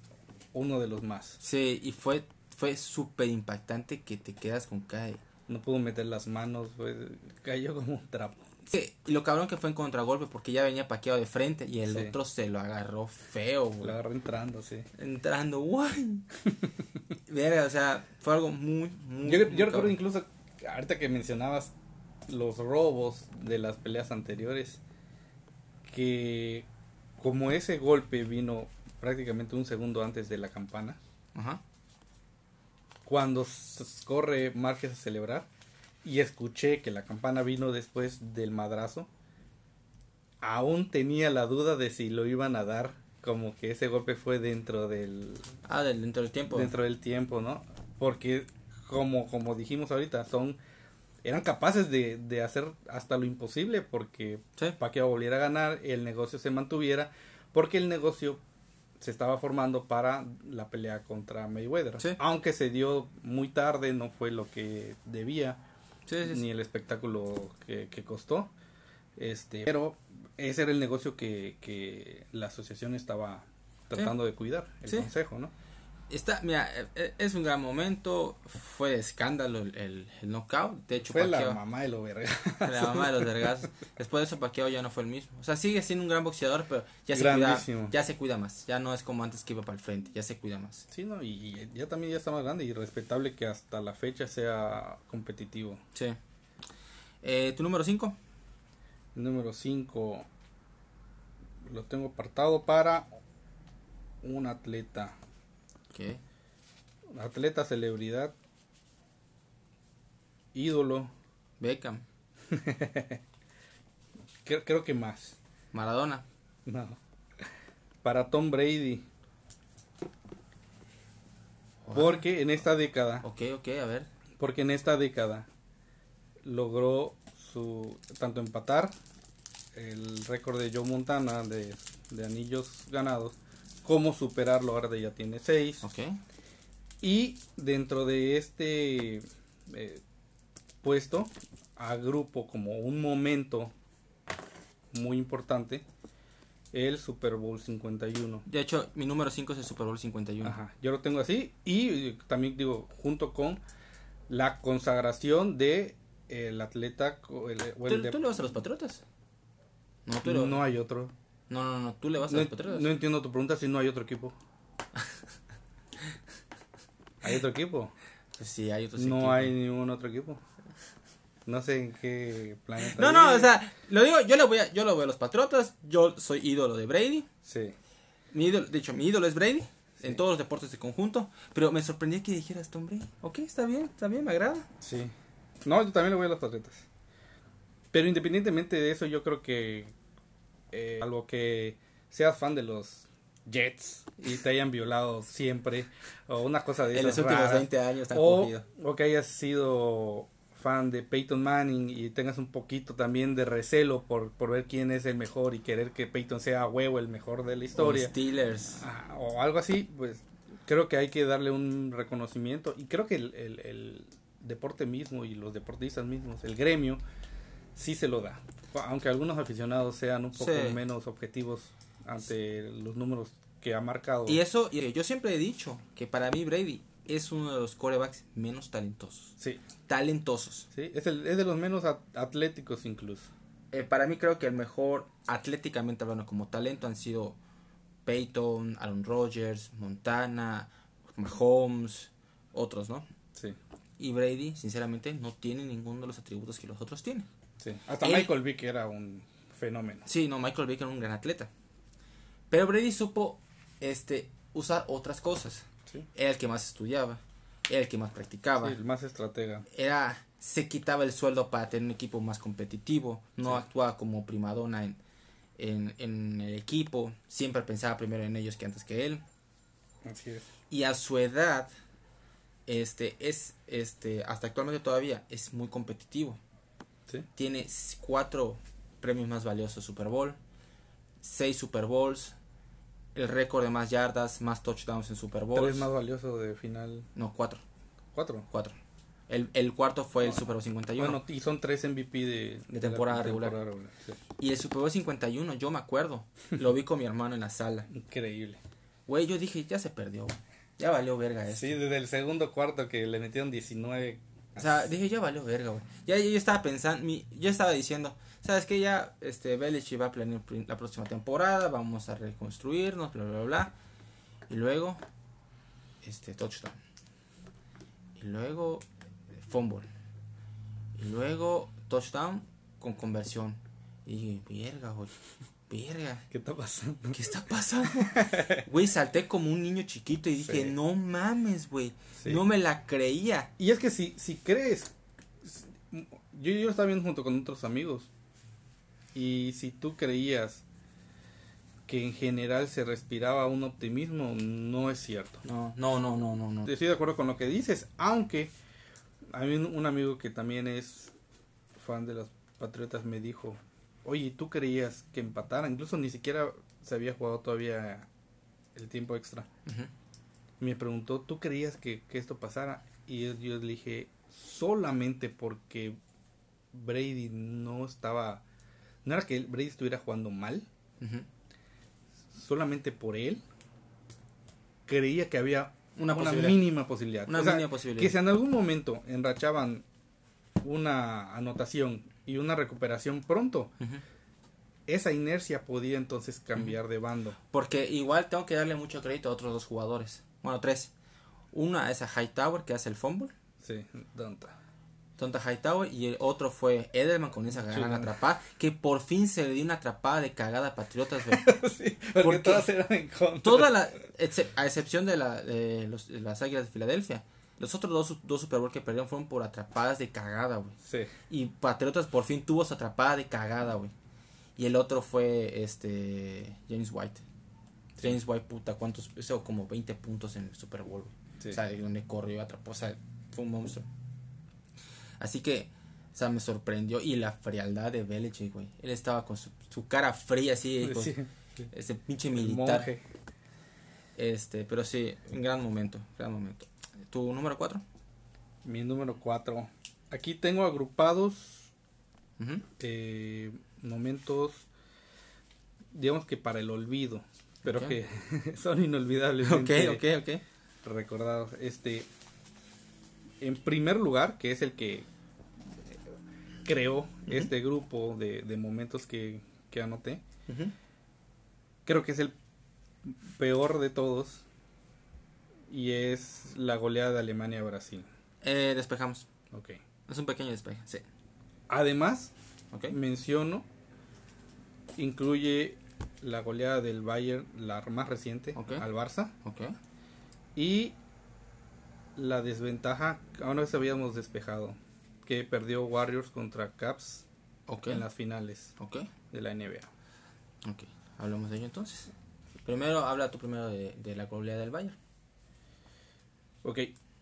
uno de los más. Sí, y fue, fue súper impactante que te quedas con cae. No pudo meter las manos, fue- cayó como un trapo. Sí, y lo cabrón que fue en contragolpe porque ya venía paqueado de frente y el Sí. otro se lo agarró feo, güey. Lo agarró entrando, sí. Entrando, guay. Verga, o sea, fue algo muy, muy. Yo, muy yo recuerdo incluso, ahorita que mencionabas los robos de las peleas anteriores, que como ese golpe vino prácticamente un segundo antes de la campana, Ajá. cuando corre Márquez a celebrar y escuché que la campana vino después del madrazo, aún tenía la duda de si lo iban a dar, como que ese golpe fue dentro del Ah, dentro del tiempo. dentro del tiempo, ¿no? Porque como como dijimos ahorita, son eran capaces de, de hacer hasta lo imposible porque Sí. Pacquiao volviera a ganar, el negocio se mantuviera, porque el negocio se estaba formando para la pelea contra Mayweather. Sí. Aunque se dio muy tarde, no fue lo que debía, Sí, ni el espectáculo que, que costó. Este, pero ese era el negocio que, que la asociación estaba tratando de cuidar, el consejo, ¿no? Está, mira, eh, eh, es un gran momento. Fue de escándalo el, el, knockout. De hecho, Fue la mamá de lo verga. la mamá de los vergazos. Después de eso, Pacquiao ya no fue el mismo. O sea, sigue siendo un gran boxeador, pero ya se, cuida, ya se cuida más. Ya no es como antes que iba para el frente. Ya se cuida más. Sí, no, y, y ya también ya está más grande y respetable que hasta la fecha sea competitivo. Sí. Eh, ¿Tu número 5? Número 5 lo tengo apartado para un atleta, Atleta celebridad, ídolo, Beckham. creo, creo que más. Maradona. No. Para Tom Brady, Porque en esta década, Ok, ok, a ver. porque en esta década logró su tanto empatar el récord de Joe Montana de, de anillos ganados, como superarlo, ahora ya tiene seis. Ok. Y dentro de este eh, puesto, agrupo como un momento muy importante el Super Bowl 51. De hecho, mi número 5 es el Super Bowl 51. Ajá, yo lo tengo así y eh, también digo junto con la consagración de el atleta el- ¿Tú, el de- tú le vas a los Patriotas? No, tú le- no hay otro. No, no, no, tú le vas a No, los Patriotas. no entiendo tu pregunta si no hay otro equipo. ¿Hay otro equipo? Pues sí, hay otros no equipos. hay ningún otro equipo. No sé en qué planeta. No, no, o sea, lo digo, yo le voy a, yo lo voy a los Patriotas, yo soy ídolo de Brady. Sí. Mi ídolo, de hecho, mi ídolo es Brady Sí. en todos los deportes de conjunto, pero me sorprendió que dijeras Tom Brady. Ok, está bien, está bien, me agrada. Sí. No, yo también le voy a los Patriotas. Pero independientemente de eso, yo creo que eh, algo que seas fan de los Jets y te hayan violado siempre, o una cosa de En los esas últimos raras, 20 años tan o, cogido. o que hayas sido fan de Peyton Manning y tengas un poquito también de recelo por, por ver quién es el mejor y querer que Peyton sea a huevo el mejor de la O historia. Steelers. Ah, o algo así, pues creo que hay que darle un reconocimiento y creo que el, el- el deporte mismo y los deportistas mismos, el gremio, sí se lo da. Aunque algunos aficionados sean un poco Sí. menos objetivos ante los números que ha marcado. Y eso, y yo siempre he dicho que para mí Brady es uno de los corebacks menos talentosos. Sí, Talentosos. sí, es, el, es de los menos at- atléticos incluso. Eh, para mí creo que el mejor atléticamente hablando como talento han sido Peyton, Aaron Rodgers, Montana, Mahomes, otros, ¿no? Sí, Y Brady, sinceramente, no tiene ninguno de los atributos que los otros tienen. Sí. Hasta Él- Michael Vick era un fenómeno. Sí, no, Michael Vick era un gran atleta. Pero Brady supo este, usar otras cosas. Sí, Era el que más estudiaba, era el que más practicaba. Sí, el más estratega. era se quitaba el sueldo para tener un equipo más competitivo, no Sí. actuaba como primadona en, en, en el equipo, siempre pensaba primero en ellos que antes que él. Así es. Y a su edad, este, es, este, hasta actualmente todavía, es muy competitivo. Sí, Tiene cuatro premios más valiosos Super Bowl, seis Super Bowls, el récord de más yardas, más touchdowns en Super Bowls. tres más valioso de final. No, cuatro, Cuatro. cuatro. El, el cuarto fue el Super Bowl 51. Bueno, y son tres MVP de, De temporada la regular. sí. Y el Super Bowl 51, yo me acuerdo. Lo vi con mi hermano en la sala. Increíble. Güey, yo dije, ya se perdió. Ya valió verga eso. Sí, desde el segundo cuarto que le metieron 19. O sea, dije, ya valió verga, güey. Ya yo, estaba pensando, yo estaba diciendo, ¿sabes qué? Ya, este, Belichick va a planear la próxima temporada, vamos a reconstruirnos, bla, bla, bla. Y luego, este, touchdown. Y luego, fumble. Y luego, touchdown con conversión. Y dije, verga, güey. Verga. ¿Qué está pasando? ¿Qué está pasando? Güey, salté como un niño chiquito y dije, Sí. no mames, güey. Sí. No me la creía. Y es que si, si crees. Yo, yo estaba viendo junto con otros amigos. Y si tú creías que en general se respiraba un optimismo, no es cierto. No, no, no, no, no, no. Estoy de acuerdo con lo que dices, aunque a mí un amigo que también es fan de los Patriotas me dijo, oye, ¿tú creías que empataran? Incluso ni siquiera se había jugado todavía el tiempo extra. Me preguntó, ¿tú creías que, que esto pasara? Y yo, yo le dije, solamente porque Brady no estaba, no era que Brady estuviera jugando mal, solamente por él, creía que había Una una, posibilidad. mínima posibilidad. Una O sea, mínima posibilidad. Que si en algún momento enrachaban una anotación y una recuperación pronto, esa inercia podía entonces cambiar de bando. Porque igual tengo que darle mucho crédito a otros dos jugadores. Bueno, tres. Una es a Hightower que hace el fumble. Sí, Donta. Tonta Hightower. Y el otro fue Edelman con esa gran Sí. atrapada. Que por fin se le dio una atrapada de cagada a Patriotas. sí, porque Porque todas eran en contra. Toda la. A excepción de, la, de, los- de las Águilas de Filadelfia. Los otros dos, dos Super Bowl que perdieron fueron por atrapadas de cagada, güey. Sí, Y Patriotas por fin tuvo su atrapada de cagada, güey. Y el otro fue este James White. James White, puta, ¿cuántos? Hizo como 20 puntos en el Super Bowl, güey. O sea, de donde corrió, atrapó, o sea, fue un monstruo. Así que, o sea, me sorprendió. Y la frialdad de Belichick, güey. Él estaba con su, su cara fría así, con ese pinche militar. Este, pero sí, un gran momento, gran momento. ¿Tu número 4? Mi número 4. Aquí tengo agrupados eh, momentos, digamos que para el olvido, pero que son inolvidables. Ok, ok, ok. Recordados. Este, en primer lugar, que es el que creó este grupo de, momentos que, que anoté, creo que es el peor de todos y es la goleada de Alemania a Brasil. Eh, despejamos. Ok. Es un pequeño despeje, sí. Además, menciono, incluye la goleada del Bayern, la más reciente, al Barça. Y la desventaja, ahora se habíamos despejado, que perdió Warriors contra Caps en las finales de la NBA. Ok, hablamos de ello entonces. Primero, habla tú primero de, de la goleada del Bayern. Ok,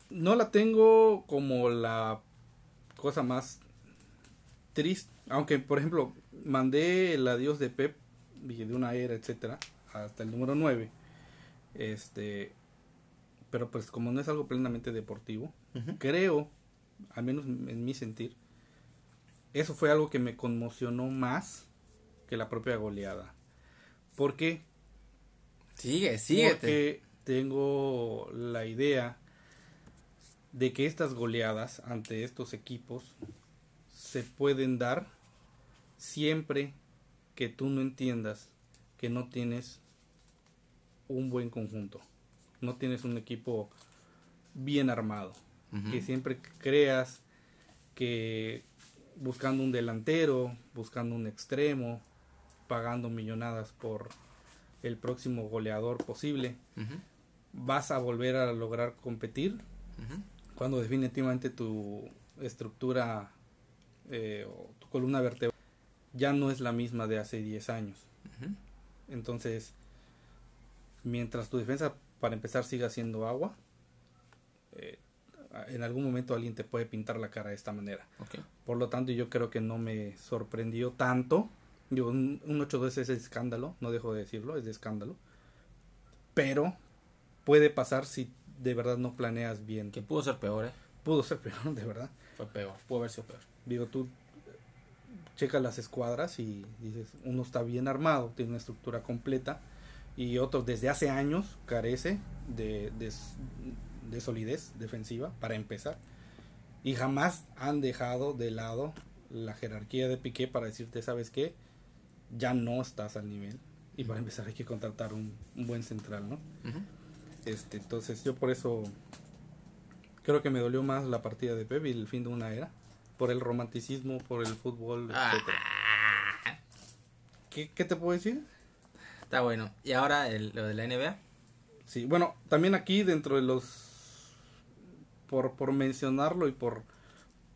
no la tengo como la cosa más triste. Aunque, por ejemplo, mandé el adiós de Pep, de una era, etcétera, hasta el número 9. Este, pero pues como no es algo plenamente deportivo, creo, al menos en mi sentir, eso fue algo que me conmocionó más que la propia goleada. ¿Por qué? Sigue, sigue. Porque tengo la idea de que estas goleadas ante estos equipos se pueden dar siempre que tú no entiendas que no tienes un buen conjunto, no tienes un equipo bien armado, que siempre creas que buscando un delantero, buscando un extremo, pagando millonadas por el próximo goleador posible, vas a volver a lograr competir cuando definitivamente tu estructura eh, o tu columna vertebral ya no es la misma de hace 10 años. Entonces, mientras tu defensa, para empezar, siga siendo agua, eh, en algún momento alguien te puede pintar la cara de esta manera. Por lo tanto, yo creo que no me sorprendió tanto. Yo, un, un 8-2 es escándalo, no dejo de decirlo, es de escándalo. Pero puede pasar si de verdad no planeas bien. Que pudo ser peor, ¿eh? Pudo ser peor, de verdad. Fue peor, pudo haber sido peor. Digo, tú checas las escuadras y dices, uno está bien armado, tiene una estructura completa, y otro desde hace años carece de, de, solidez defensiva, para empezar, y jamás han dejado de lado la jerarquía de Piqué para decirte, ¿sabes qué? Ya no estás al nivel. Y para empezar hay que contratar un, buen central, ¿no? Este, entonces yo por eso creo que me dolió más la partida de Pep y el fin de una era. Por el romanticismo, por el fútbol, ah. ¿Qué, te puedo decir? Está bueno. ¿Y ahora lo de la NBA? Sí, bueno, también aquí dentro de los... Por, por mencionarlo y por,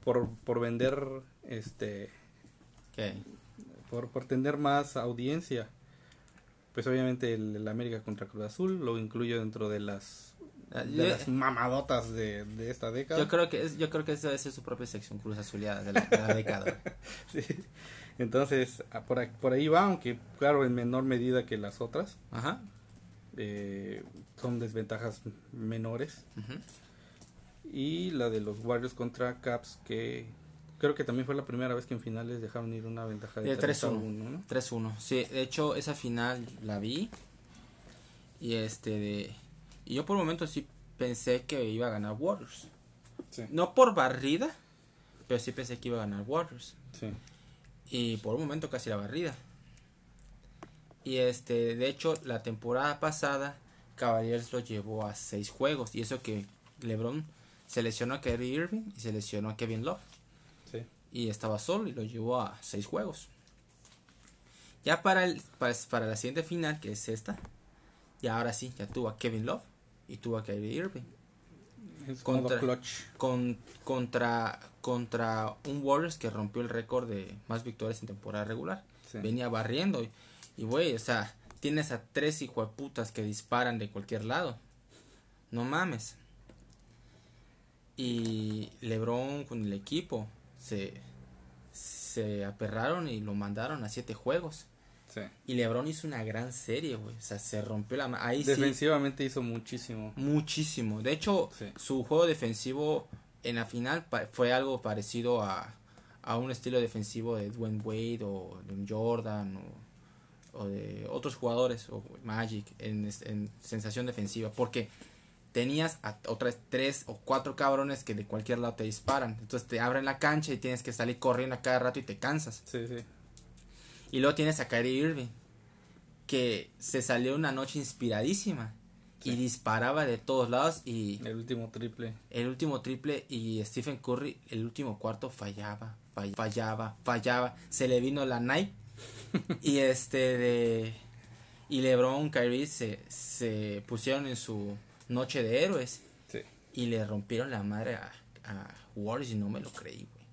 por, por vender este... ¿Qué? Por, por tener más audiencia pues obviamente el, América contra Cruz Azul lo incluyo dentro de las ah, de las mamadotas de, esta década. Yo creo que es, yo creo que esa es su propia sección Cruz Azuleada de la, de la década. sí. Entonces, ah, por, por ahí va, aunque claro, en menor medida que las otras. Ajá. Eh, son desventajas menores. Y la de los Warriors contra Caps, que Creo que también fue la primera vez que en finales dejaron ir una ventaja de, 3-1. 3-1, sí. De hecho, esa final la vi. Y este de... Y yo por un momento sí pensé que iba a ganar Warriors. No por barrida, pero sí pensé que iba a ganar Warriors. Sí. Y por un momento casi la barrida. Y este, de hecho, la temporada pasada, Cavaliers lo llevó a 6 juegos. Y eso que LeBron seleccionó a Kyrie Irving y seleccionó a Kevin Love y estaba solo y lo llevó a seis juegos. Ya para, el, para, la siguiente final, que es esta, y ahora sí, ya tuvo a Kevin Love y tuvo a Kyrie Irving. contra, con, contra, contra un Warriors que rompió el récord de más victorias en temporada regular. Venía barriendo. Y, güey, o sea, tienes a tres hijueputas que disparan de cualquier lado. No mames. Y LeBron con el equipo se, se aperraron y lo mandaron a siete juegos. Sí. Y LeBron hizo una gran serie, güey. O sea, se rompió la ma- Ahí sí, Defensivamente hizo muchísimo. muchísimo. De hecho, Sí. su juego defensivo en la final fue algo parecido a, a un estilo defensivo de Dwayne Wade o de Jordan o, o de otros jugadores o Magic en, en sensación defensiva. Porque tenías a otras tres o cuatro cabrones que de cualquier lado te disparan. Entonces te abren la cancha y tienes que salir corriendo a cada rato y te cansas. Sí, sí. Y luego tienes a Kyrie Irving, que se salió una noche inspiradísima y disparaba de todos lados y El último triple. el último triple y Stephen Curry el último cuarto fallaba, fall- fallaba, fallaba, se le vino la night y este de y LeBron Kyrie se, se pusieron en su noche de héroes Sí. y le rompieron la madre a, a Warriors y no me lo creí, güey.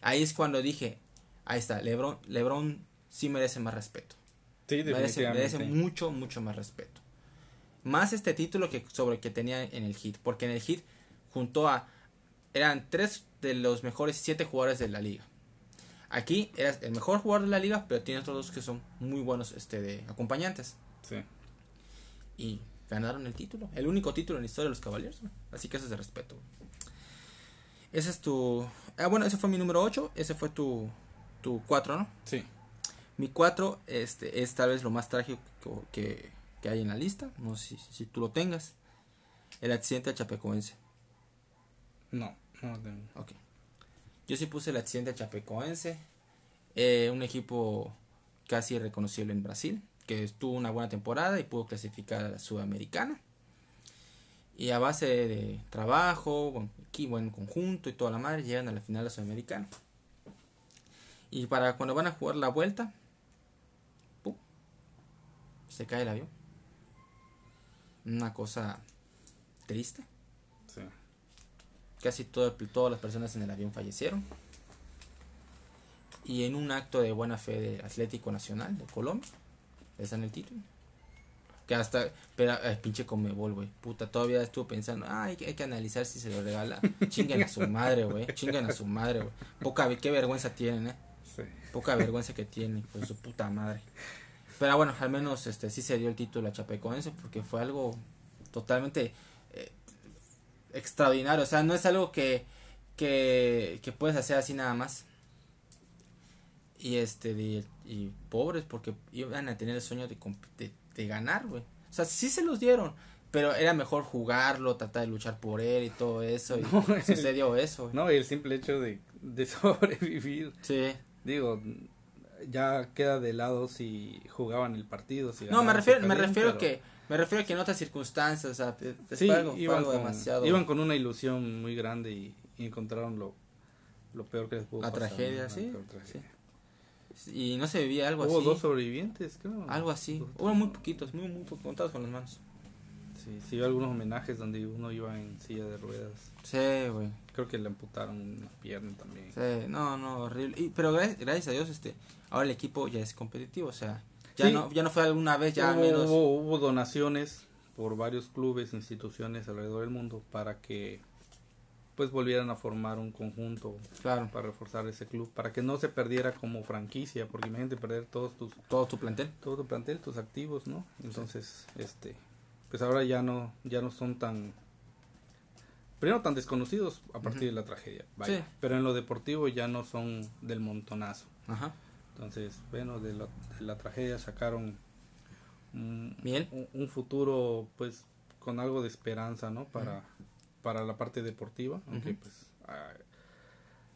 Ahí es cuando dije, ahí está, LeBron, LeBron sí merece más respeto. Sí, Merece, merece mucho, mucho más respeto. Más este título que sobre el que tenía en el hit. Porque en el hit juntó a. Eran tres de los mejores siete jugadores de la liga. Aquí eras el mejor jugador de la liga, pero tiene otros dos que son muy buenos este, de acompañantes. Sí. Y ganaron el título. El único título en la historia de los Cavaliers. Así que eso es de respeto. Ese es tu. Ah, bueno, ese fue mi número 8. Ese fue tu. Tu 4, ¿no? Sí. Mi 4 este, es tal vez lo más trágico que, que hay en la lista. No sé si, si tú lo tengas. El accidente de Chapecoense. No. No tengo. Ok. Yo sí puse el accidente de Chapecoense. eh, un equipo casi reconocible en Brasil. Que tuvo una buena temporada y pudo clasificar a la Sudamericana. Y a base de trabajo, buen, buen conjunto y toda la madre, llegan a la final de la Sudamericana. Y para cuando van a jugar la vuelta, ¡pum! se cae el avión. Una cosa triste. Sí. Casi todo- todas las personas en el avión fallecieron. Y en un acto de buena fe de Atlético Nacional de Colombia, les dan el título. Que hasta, pero ay, pinche Comebol, güey. Puta, todavía estuvo pensando, ah, hay, que- hay que analizar si se lo regala. Chinguen a su madre, güey. Chinguen a su madre, güey. Poca, qué vergüenza tienen, eh. Sí. Poca vergüenza que tienen, pues su puta madre. Pero bueno, al menos este sí se dio el título a Chapecoense porque fue algo totalmente eh, extraordinario. O sea, no es algo que, que, que puedes hacer así nada más. Y este, de- y pobres porque iban a tener el sueño de, de, de ganar, güey. O sea, sí se los dieron. Pero era mejor jugarlo, tratar de luchar por él y todo eso. Y No, sucedió eso, güey. No, y el simple hecho de, de sobrevivir. Sí. Digo, ya queda de lado si jugaban el partido. Si No, me refiero, me refiero pero- que me refiero que en otras circunstancias, o sea, Sí, algo, iban, con, demasiado iban con una ilusión muy grande y, y encontraron lo, lo peor que les pudo La pasar. tragedia, sí, tragedia. Y no se vivía algo Hubo así, dos sobrevivientes, creo. algo así. Dos- Hubo muy poquitos, muy muy poquitos, contados con las manos. Sí, sí, hubo algunos homenajes donde uno iba en silla de ruedas. Sí, güey. Creo que le amputaron una pierna también. Sí, no, no, horrible. Y, pero gracias, gracias a Dios, este, ahora el equipo ya es competitivo, o sea, ya Sí. no, ya no fue alguna vez, ya hubo, menos. hubo, hubo donaciones por varios clubes, instituciones alrededor del mundo para que pues volvieran a formar un conjunto Claro, para reforzar ese club, para que no se perdiera como franquicia, porque imagínate perder todos tus todo tu plantel. todo tu plantel, tus activos, ¿no? Entonces, este pues ahora ya no ya no son tan primero tan desconocidos a partir de la tragedia, vaya. Sí. pero en lo deportivo ya no son del montonazo. Ajá. Entonces, bueno, de la, de la tragedia sacaron un, Miel. un- un futuro, pues, con algo de esperanza, ¿no? Para, para la parte deportiva, aunque, Ujú. pues, ah,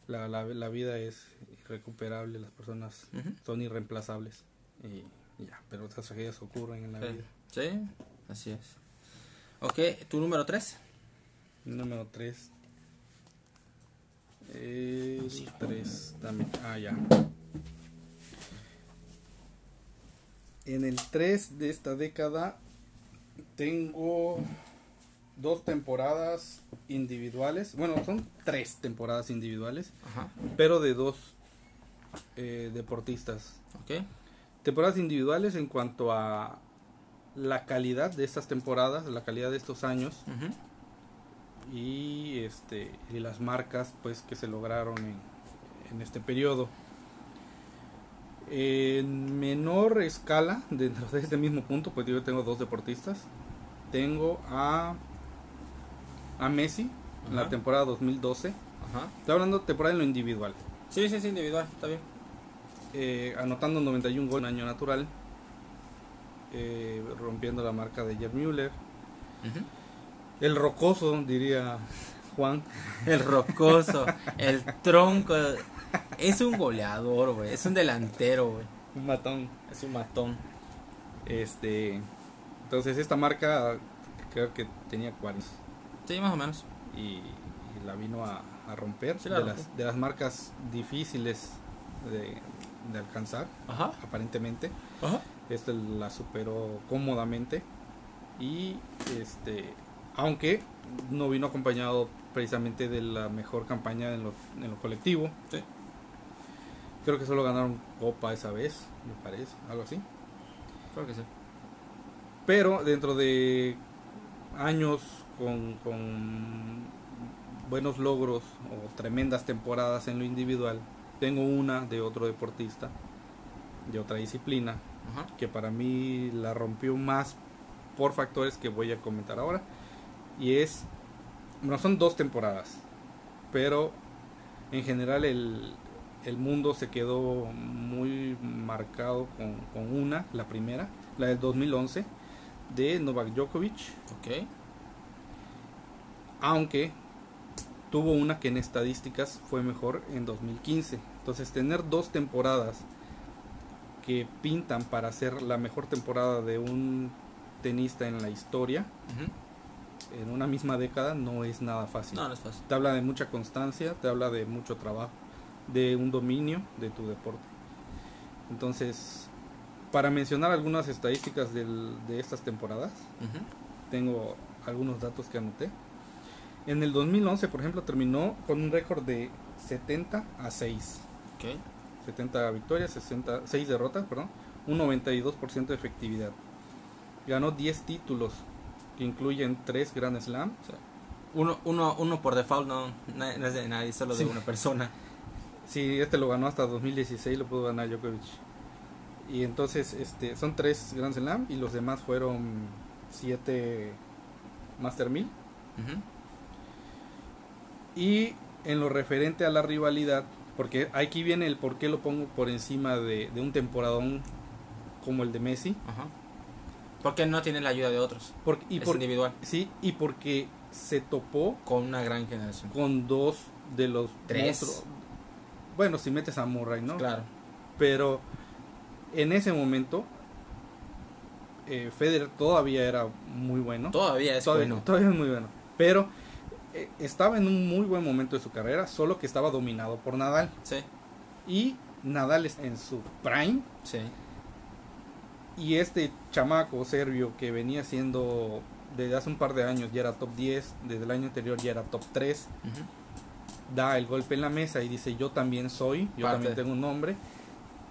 la, la, la vida es irrecuperable, las personas Ujú. son irreemplazables. Y ya, pero estas tragedias ocurren en la Sí. vida. Sí, así es. Ok, tu número 3. Número 3. El 3 también. Ah, ya. En el 3 de esta década tengo dos temporadas individuales. Bueno, son tres temporadas individuales, Ajá. pero de dos eh, deportistas. Ok. Temporadas individuales en cuanto a la calidad de estas temporadas, la calidad de estos años. Ujú. y este y las marcas pues que se lograron en, en este periodo. En menor escala, dentro de este mismo punto, pues yo tengo dos deportistas. Tengo a, a Messi en la temporada 2012. Ajá. Estoy hablando de temporada en lo individual. Sí, sí, sí, individual, está bien. Eh, anotando 91 goles en año natural. eh, rompiendo la marca de Gerd Müller. El rocoso, diría Juan. El rocoso, el tronco. Es un goleador, güey. Es un delantero, güey. Un matón. Es un matón. Este, entonces esta marca creo que tenía 40 Sí, más o menos. y, y la vino a, a romper Sí, la de, las, de las marcas difíciles de, de alcanzar Ajá. aparentemente. Ajá. Este la superó cómodamente y este aunque no vino acompañado precisamente de la mejor campaña en lo, en lo colectivo. Sí. Creo que solo ganaron Copa esa vez, me parece, algo así. Creo que sí. Pero dentro de años con, con buenos logros o tremendas temporadas en lo individual, tengo una de otro deportista, de otra disciplina, que para mí la rompió más por factores que voy a comentar ahora. Y es, bueno, son dos temporadas, pero en general el, el mundo se quedó muy marcado con, con una, la primera, la del 2011, de Novak Djokovic, Ok. Aunque tuvo una que en estadísticas fue mejor en 2015. Entonces tener dos temporadas que pintan para ser la mejor temporada de un tenista en la historia en una misma década no es nada fácil. No, no es fácil. Te habla de mucha constancia, te habla de mucho trabajo, de un dominio de tu deporte. Entonces, para mencionar algunas estadísticas del- de estas temporadas, tengo algunos datos que anoté. En el 2011, por ejemplo, terminó con un récord de 70 a 6. Ok. 70 victorias, 60, 6 derrotas, perdón, un 92% de efectividad. Ganó 10 títulos, que incluyen 3 Grand Slam. Sea, uno, uno, uno por default no, no es de nadie, solo de Sí. una persona. Sí, este lo ganó hasta 2016, lo pudo ganar Djokovic. Y entonces este, son 3 Grand Slam y los demás fueron 7 Master 1000. Ujú. Y en lo referente a la rivalidad, porque aquí viene el por qué lo pongo por encima de, de un temporadón como el de Messi. Ajá. Porque no tiene la ayuda de otros. Y es por- individual. sí, y porque se topó Con una gran generación. con dos de los Tres. monstruos. Bueno, si metes a Murray, ¿no? Claro. Pero en ese momento eh, Federer todavía era muy bueno. Todavía es todavía, bueno. todavía es muy bueno. Pero estaba en un muy buen momento de su carrera, solo que estaba dominado por Nadal. Sí, Y Nadal es en su prime. sí. Y este chamaco serbio que venía siendo desde hace un par de años ya era top 10, desde el año anterior ya era top 3, Ujú. da el golpe en la mesa y dice yo también soy, yo Parte. también tengo un nombre.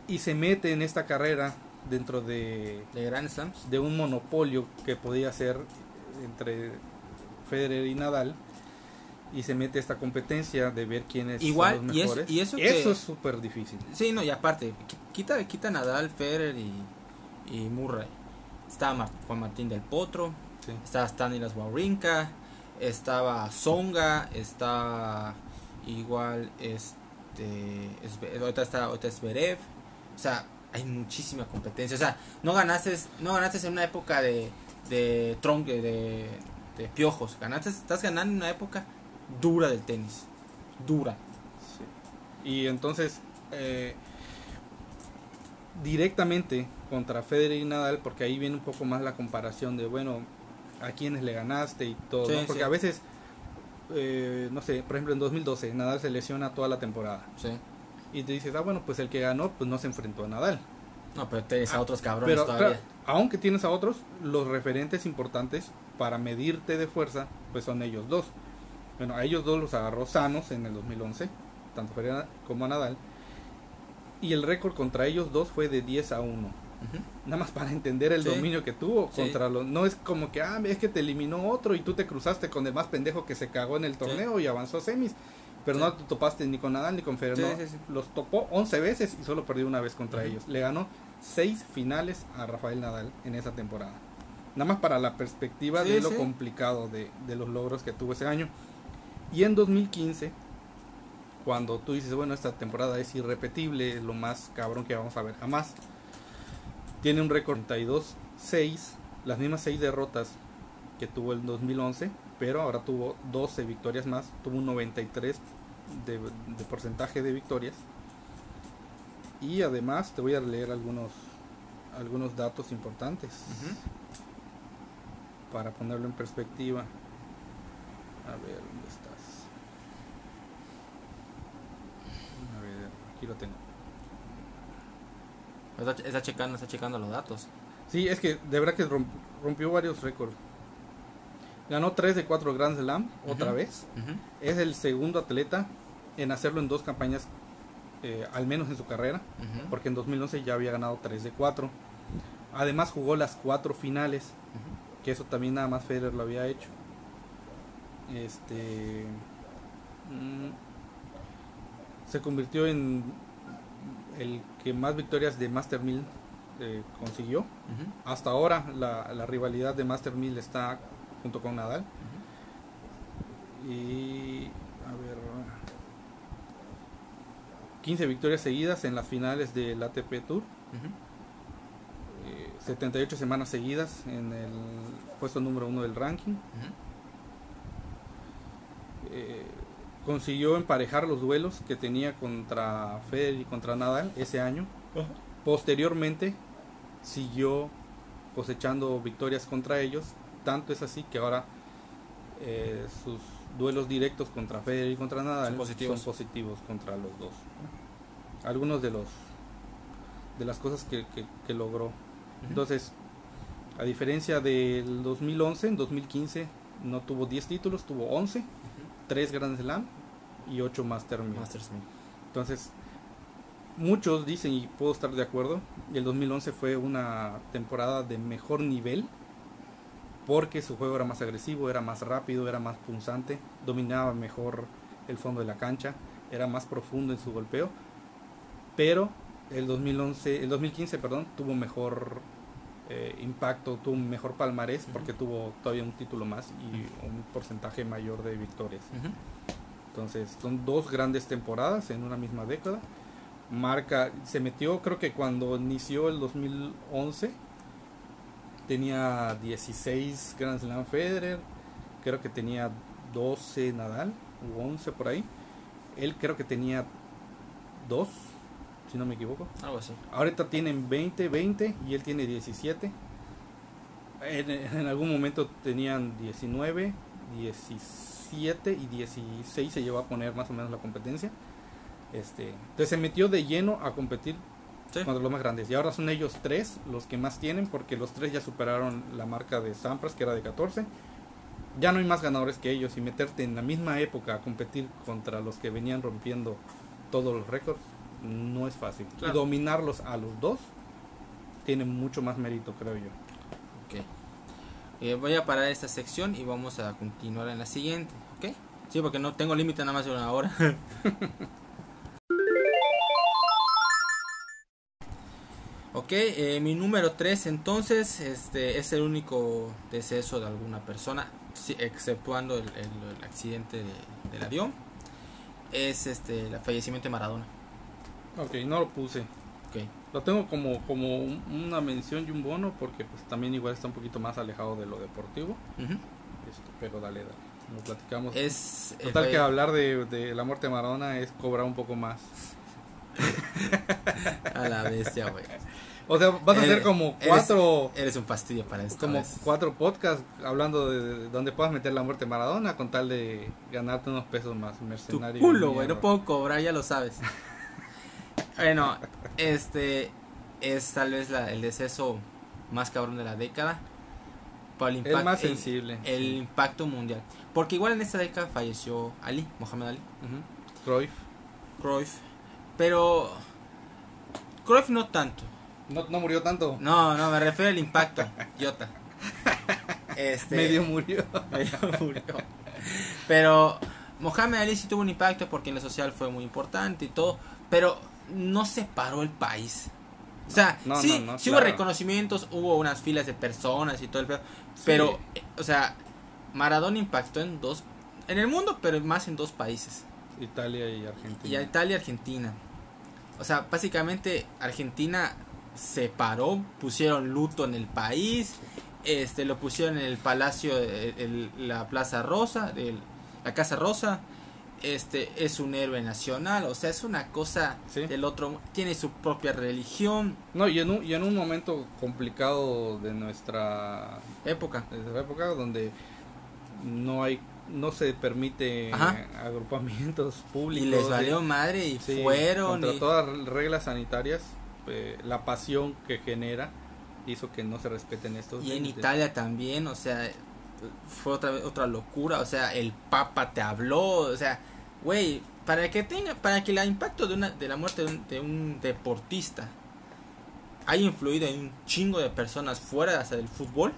Y se mete en esta carrera dentro de, De Grand Slams. de un monopolio que podía ser entre Federer y Nadal. Y se mete esta competencia de ver quiénes Igual, son los y es- mejores. y eso que- es súper difícil. Sí, no, y aparte, qui- quita, quita Nadal, Federer y, y Murray. Está Juan Martín del Potro, Sí. estaba Stanislas Wawrinka, estaba Songa, está igual este ahorita está ahorita Zverev. O sea, hay muchísima competencia. O sea, no ganaste, no ganaste en una época de de tronque de, de piojos, ganaste, estás ganando en una época dura del tenis. Dura. Sí. Y entonces, eh, directamente contra Federer y Nadal, porque ahí viene un poco más la comparación de, bueno, a quiénes le ganaste y todo, Sí, ¿no? Porque sí. a veces, eh, no sé, por ejemplo en 2012, Nadal se lesiona toda la temporada. Sí. Y te dices, ah, bueno, pues el que ganó, pues no se enfrentó a Nadal. No, pero tienes a Ah, otros cabrones Pero todavía. claro, aunque tienes a otros, los referentes importantes para medirte de fuerza, pues son ellos dos. Bueno, a ellos dos los agarró sanos en el 2011, tanto Federer como a Nadal. Y el récord contra ellos dos fue de 10 a 1. Nada más para entender el Sí. dominio que tuvo Sí. contra los... No es como que, ah, es que te eliminó otro y tú te cruzaste con el más pendejo que se cagó en el torneo y avanzó a semis. Pero no te topaste ni con Nadal ni con Federer. No. Los topó 11 veces y solo perdió una vez contra ellos. Le ganó 6 finales a Rafael Nadal en esa temporada. Nada más para la perspectiva de lo complicado de, de los logros que tuvo ese año. Y en 2015, cuando tú dices, bueno, esta temporada es irrepetible, lo más cabrón que vamos a ver jamás. Tiene un récord 32-6, las mismas 6 derrotas que tuvo el 2011, pero ahora tuvo 12 victorias más, tuvo un 93 de, de porcentaje de victorias. Y además te voy a leer algunos algunos datos importantes para ponerlo en perspectiva. A ver, ¿dónde estás? A ver, aquí lo tengo. Está, está checando, está checando los datos. Sí, es que de verdad que romp- rompió varios récords. Ganó 3 de 4 Grand Slam otra vez. Es el segundo atleta en hacerlo en dos campañas, eh, al menos en su carrera, porque en 2011 ya había ganado 3 de 4. Además jugó las cuatro finales, Ujú. que eso también nada más Federer lo había hecho. Este mm, se convirtió en el que más victorias de Master 1000 eh, consiguió. Hasta ahora la, la rivalidad de Master 1000 está junto con Nadal. Y a ver 15 victorias seguidas en las finales del ATP Tour. Ujú. eh, 78 semanas seguidas en el puesto número uno del ranking. Eh, consiguió emparejar los duelos que tenía contra Federer y contra Nadal ese año. Posteriormente siguió cosechando victorias contra ellos. Tanto es así que ahora eh, sus duelos directos contra Federer y contra Nadal Son positivos. son positivos contra los dos. Algunos de los de las cosas que, que- que logró. Entonces, a diferencia del 2011, en 2015 no tuvo 10 títulos, tuvo 11, 3 Grand Slam y 8 Master 1000. Masters Mil. Entonces, muchos dicen, y puedo estar de acuerdo, el 2011 fue una temporada de mejor nivel porque su juego era más agresivo, era más rápido, era más punzante, dominaba mejor el fondo de la cancha, era más profundo en su golpeo, pero el 2011, el 2015, perdón, tuvo mejor eh, impacto, tuvo un mejor palmarés porque tuvo todavía un título más y un porcentaje mayor de victorias. Entonces, son dos grandes temporadas en una misma década. Marca, se metió, creo que cuando inició el 2011, tenía 16 Grand Slam Federer, creo que tenía 12 Nadal, u 11 por ahí. Él creo que tenía 2, si no me equivoco. Algo así. Ahorita tienen 20, 20 y él tiene 17. En, en algún momento tenían 19, 17 y 16 se llevó a poner más o menos la competencia. Este, entonces se metió de lleno a competir Sí. contra los más grandes. Y ahora son ellos tres los que más tienen porque los tres ya superaron la marca de Sampras que era de 14. Ya no hay más ganadores que ellos y meterte en la misma época a competir contra los que venían rompiendo todos los récords no es fácil. Claro. Y dominarlos a los dos tiene mucho más mérito, creo yo. Ok. Eh, voy a parar esta sección y vamos a continuar en la siguiente. ¿Ok? Sí, porque no tengo límite nada más de una hora. ok, eh, mi número 3 entonces este, es el único deceso de alguna persona, exceptuando el, accidente de- del avión. Es este, el fallecimiento de Maradona. Ok, no lo puse. Lo tengo como, como un- una mención y un bono porque pues también igual está un poquito más alejado de lo deportivo. Este, pero dale, dale. Lo platicamos. Es Total que falle- hablar de, de la muerte de Maradona es cobrar un poco más. A la bestia, güey. O sea, vas a Eres- hacer como eres- cuatro Eres un fastidio para esto. como ¿ves? cuatro podcasts hablando de, de donde puedas meter la muerte de Maradona con tal de ganarte unos pesos más Tu mercenario. culo, de güey. No puedo cobrar, ya lo sabes. bueno, este es tal vez la- el deceso más cabrón de la década. Por el, más sensible. El, sí. impacto mundial. Porque igual en esta década falleció Ali, Mohamed Ali, Ujú. Cruyff. Cruyff. Pero Cruyff no tanto. No, no murió tanto. No, no, me refiero al impacto, idiota. Este, Medio murió. medio murió. Pero Mohamed Ali sí tuvo un impacto porque en la social fue muy importante y todo, pero no separó el país. O sea, No, sí, no, no, sí hubo reconocimientos, hubo unas filas de personas y todo el pedo, pero, o sea, Maradona impactó en dos, en el mundo, pero más en dos países. Italia y Argentina. Y a Italia y Argentina. O sea, básicamente Argentina se paró, pusieron luto en el país, este lo pusieron en el palacio, eh, el- la Plaza Rosa, el- la Casa Rosa. Este es un héroe nacional, o sea, es una cosa Sí. del otro, tiene su propia religión, No, y en, un, y en un momento complicado de nuestra, época. de nuestra época donde no hay no se permite Ajá. agrupamientos públicos. Y les valió madre y sí, fueron. Contra y- todas las reglas sanitarias, eh, la pasión que genera hizo que no se respeten estos Y en. Italia también, o sea, fue otra otra locura, o sea, el Papa te habló, o sea, güey, para que tenga, para que el impacto de una de la muerte de un, de un deportista haya influido en un chingo de personas fuera hasta del fútbol,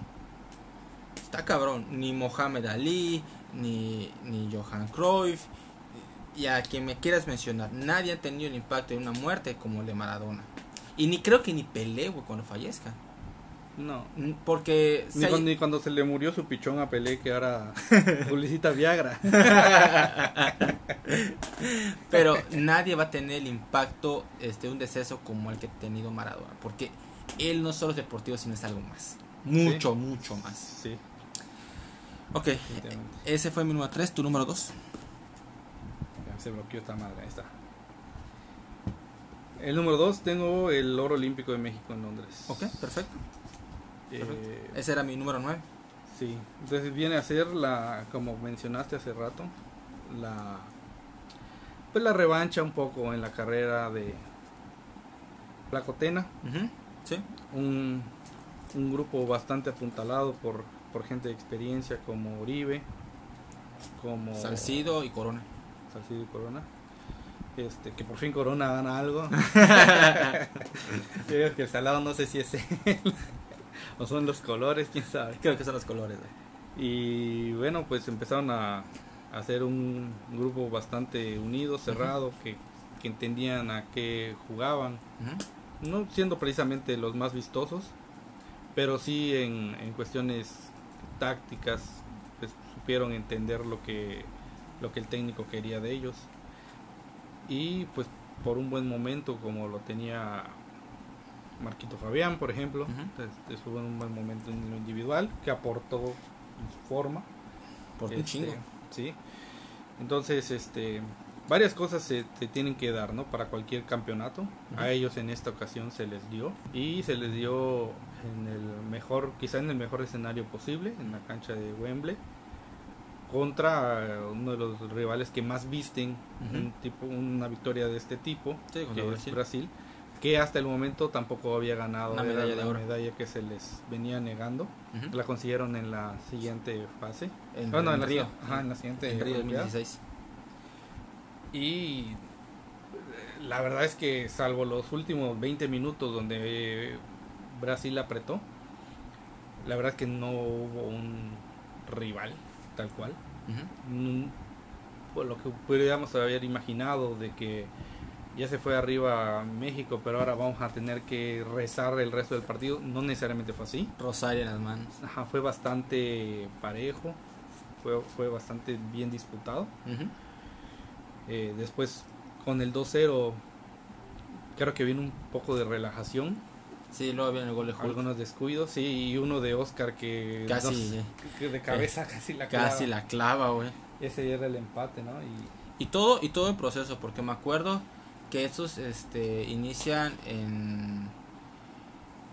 está cabrón, ni Mohamed Ali, ni, ni Johan Cruyff, y a quien me quieras mencionar, nadie ha tenido el impacto de una muerte como el de Maradona. Y ni creo que ni Pelé, güey, cuando fallezca. No. Porque Ni, se- cuando, ni cuando se le murió su pichón a Pelé, que ahora publicita Viagra. pero nadie va a tener el impacto este un deceso como el que ha tenido Maradona, porque él no solo es deportivo, sino es algo más. Mucho, mucho más. Sí, Ok, ese fue mi número 3, tu número 2. Ya se bloqueó esta madre, ahí está. El número 2 tengo el oro olímpico de México en Londres. Ok, perfecto. Eh, Ese era mi número 9. sí, entonces viene a ser la, como mencionaste hace rato, la, pues la revancha un poco en la carrera de la Cotena, Sí. un, un grupo bastante apuntalado por, por gente de experiencia como Uribe, como Salcido y Corona. Salcido y Corona. Este, que por fin Corona gana algo. Yo creo que el salado no sé si es él. O son los colores, quién sabe. Creo que son los colores. Y bueno, pues empezaron a, a hacer un grupo bastante unido, cerrado, que, que entendían a qué jugaban. No siendo precisamente los más vistosos, pero sí en, en cuestiones tácticas, pues, supieron entender lo que, lo que el técnico quería de ellos. Y pues por un buen momento, como lo tenía Marquito Fabián, por ejemplo, entonces, estuvo en un buen momento en lo individual, que aportó en su forma. Por un Este, chingo. Sí. Entonces, este, varias cosas se te tienen que dar, ¿no? Para cualquier campeonato. A ellos en esta ocasión se les dio y se les dio en el mejor, quizá en el mejor escenario posible, en la cancha de Wembley, contra eh, uno de los rivales que más visten un tipo, una victoria de este tipo, Sí, que Brasil. es Brasil, que hasta el momento tampoco había ganado Una medalla de la oro. medalla que se les venía negando. La consiguieron en la siguiente fase. En, Bueno, en en la, Río. Ajá, en la siguiente En Río Olimpiada. 2016. Y eh, la verdad es que salvo los últimos 20 minutos donde Brasil apretó, la verdad es que no hubo un rival tal cual. Por lo que pudiéramos haber imaginado de que ya se fue arriba México, pero ahora vamos a tener que rezar el resto del partido. No necesariamente fue así. Rosario en las manos. Ajá, fue bastante parejo, fue, fue bastante bien disputado. Eh, después con el 2-0 creo que viene un poco de relajación, Sí, luego viene el gol de Hulk. algunos descuidos, sí, y uno de Oscar que, Casi, eh, que de cabeza casi la casi clava. la clava, güey. Ese era el empate, ¿no? Y Y todo, y todo el proceso, porque me acuerdo que estos este, inician en,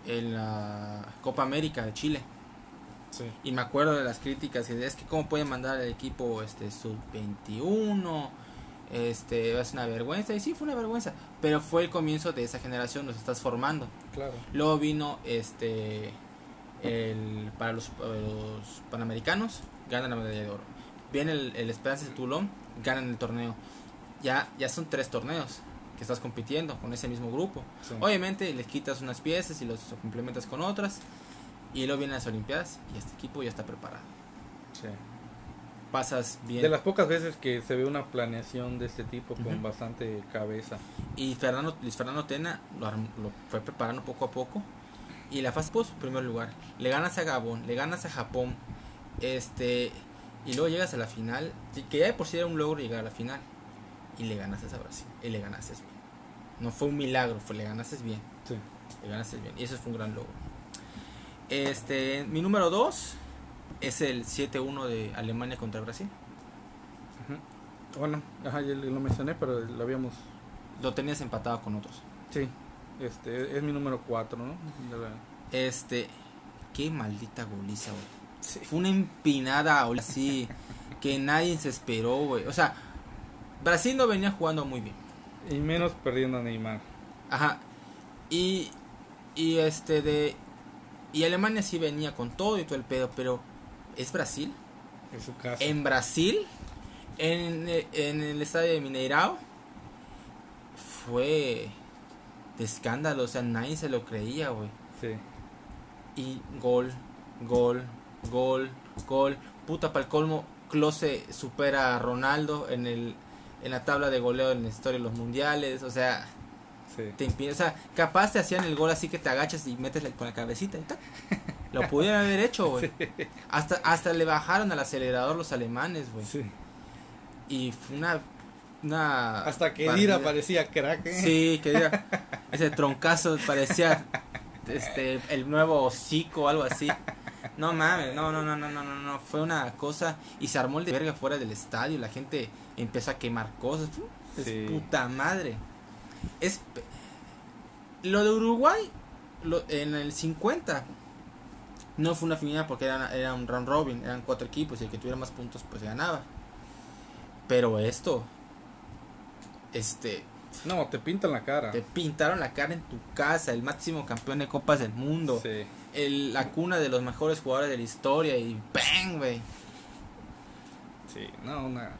en la Copa América de Chile. sí, Y me acuerdo de las críticas, y de, es que cómo pueden mandar al equipo este, sub-21, este, es una vergüenza, y sí fue una vergüenza, pero fue el comienzo de esa generación, los estás formando. claro. Luego vino este el para los, para los panamericanos, ganan la medalla de oro. Viene el, el Esperanza de Toulon, ganan el torneo. Ya, ya son tres torneos. Que estás compitiendo con ese mismo grupo. Sí. Obviamente les quitas unas piezas y los complementas con otras y luego vienen las Olimpiadas y este equipo ya está preparado. Sí. Pasas bien. De las pocas veces que se ve una planeación de este tipo con Ujú. bastante cabeza. Y Fernando, Luis Fernando Tena lo, lo fue preparando poco a poco. Y la fase puso primer lugar. Le ganas a Gabón, le ganas a Japón. Este. Y luego llegas a la final. Que ya de por sí era un logro llegar a la final. Y le ganas a Brasil. Y le ganaste bien. No fue un milagro, fue le ganaste bien. Sí. Le ganaste bien. Y eso fue un gran logro. Este. Mi número 2 es el 7-1 de Alemania contra Brasil. Bueno, ajá, ya lo mencioné, pero lo habíamos... Lo tenías empatado con otros. Sí, este es mi número 4, ¿no? Este, qué maldita goliza, güey. Sí. Fue una empinada así que nadie se esperó, güey. O sea, Brasil no venía jugando muy bien. Y menos perdiendo a Neymar. Ajá. Y y este de y Alemania sí venía con todo y todo el pedo, pero es Brasil. En su casa. En Brasil, en, en el estadio de Mineirao, fue de escándalo, o sea, nadie se lo creía, güey. Sí. y gol, gol, gol, gol. Puta para el colmo, Klose supera a Ronaldo en el en la tabla de goleo en la historia de los mundiales, o sea, Sí. te impide, o sea, capaz te hacían el gol así que te agachas y metes la- con la cabecita y tal. Lo pudieran haber hecho, güey. Hasta hasta le bajaron al acelerador los alemanes, güey. Sí. Y fue una una Hasta que Dira parecía crack. ¿eh? Sí, que diga, ese troncazo parecía este el nuevo hocico o algo así. No mames, no, no, no, no, no, no, no, fue una cosa y se armó el de verga fuera del estadio, la gente empezó a quemar cosas, es Sí. puta madre. Es lo de Uruguay lo- en el 50 no fue una final porque era, era un round robin, eran cuatro equipos y el que tuviera más puntos pues ganaba. Pero esto este No, te pintan la cara. te pintaron la cara en tu casa, el máximo campeón de copas del mundo, Sí. el, la cuna de los mejores jugadores de la historia y ¡bang, güey! Sí, no, una...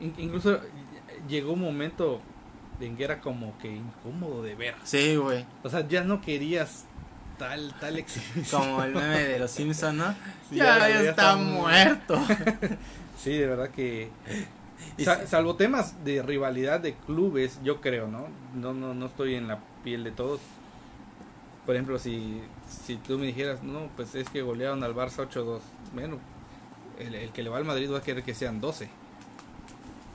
in- incluso llegó un momento en que era como que incómodo de ver. Sí, güey. O sea, ya no querías tal, tal exhibición. Como el meme de los Simpsons, ¿no? Sí, ya, ya- ya ya está está mu- muerto. Sí, de verdad que... Sa- salvo temas de rivalidad de clubes, yo creo, ¿no? No, no, no estoy en la piel de todos. Por ejemplo, si, si tú me dijeras, no, pues es que golearon al Barça 8-2. Bueno, el, el que le va al Madrid va a querer que sean 12.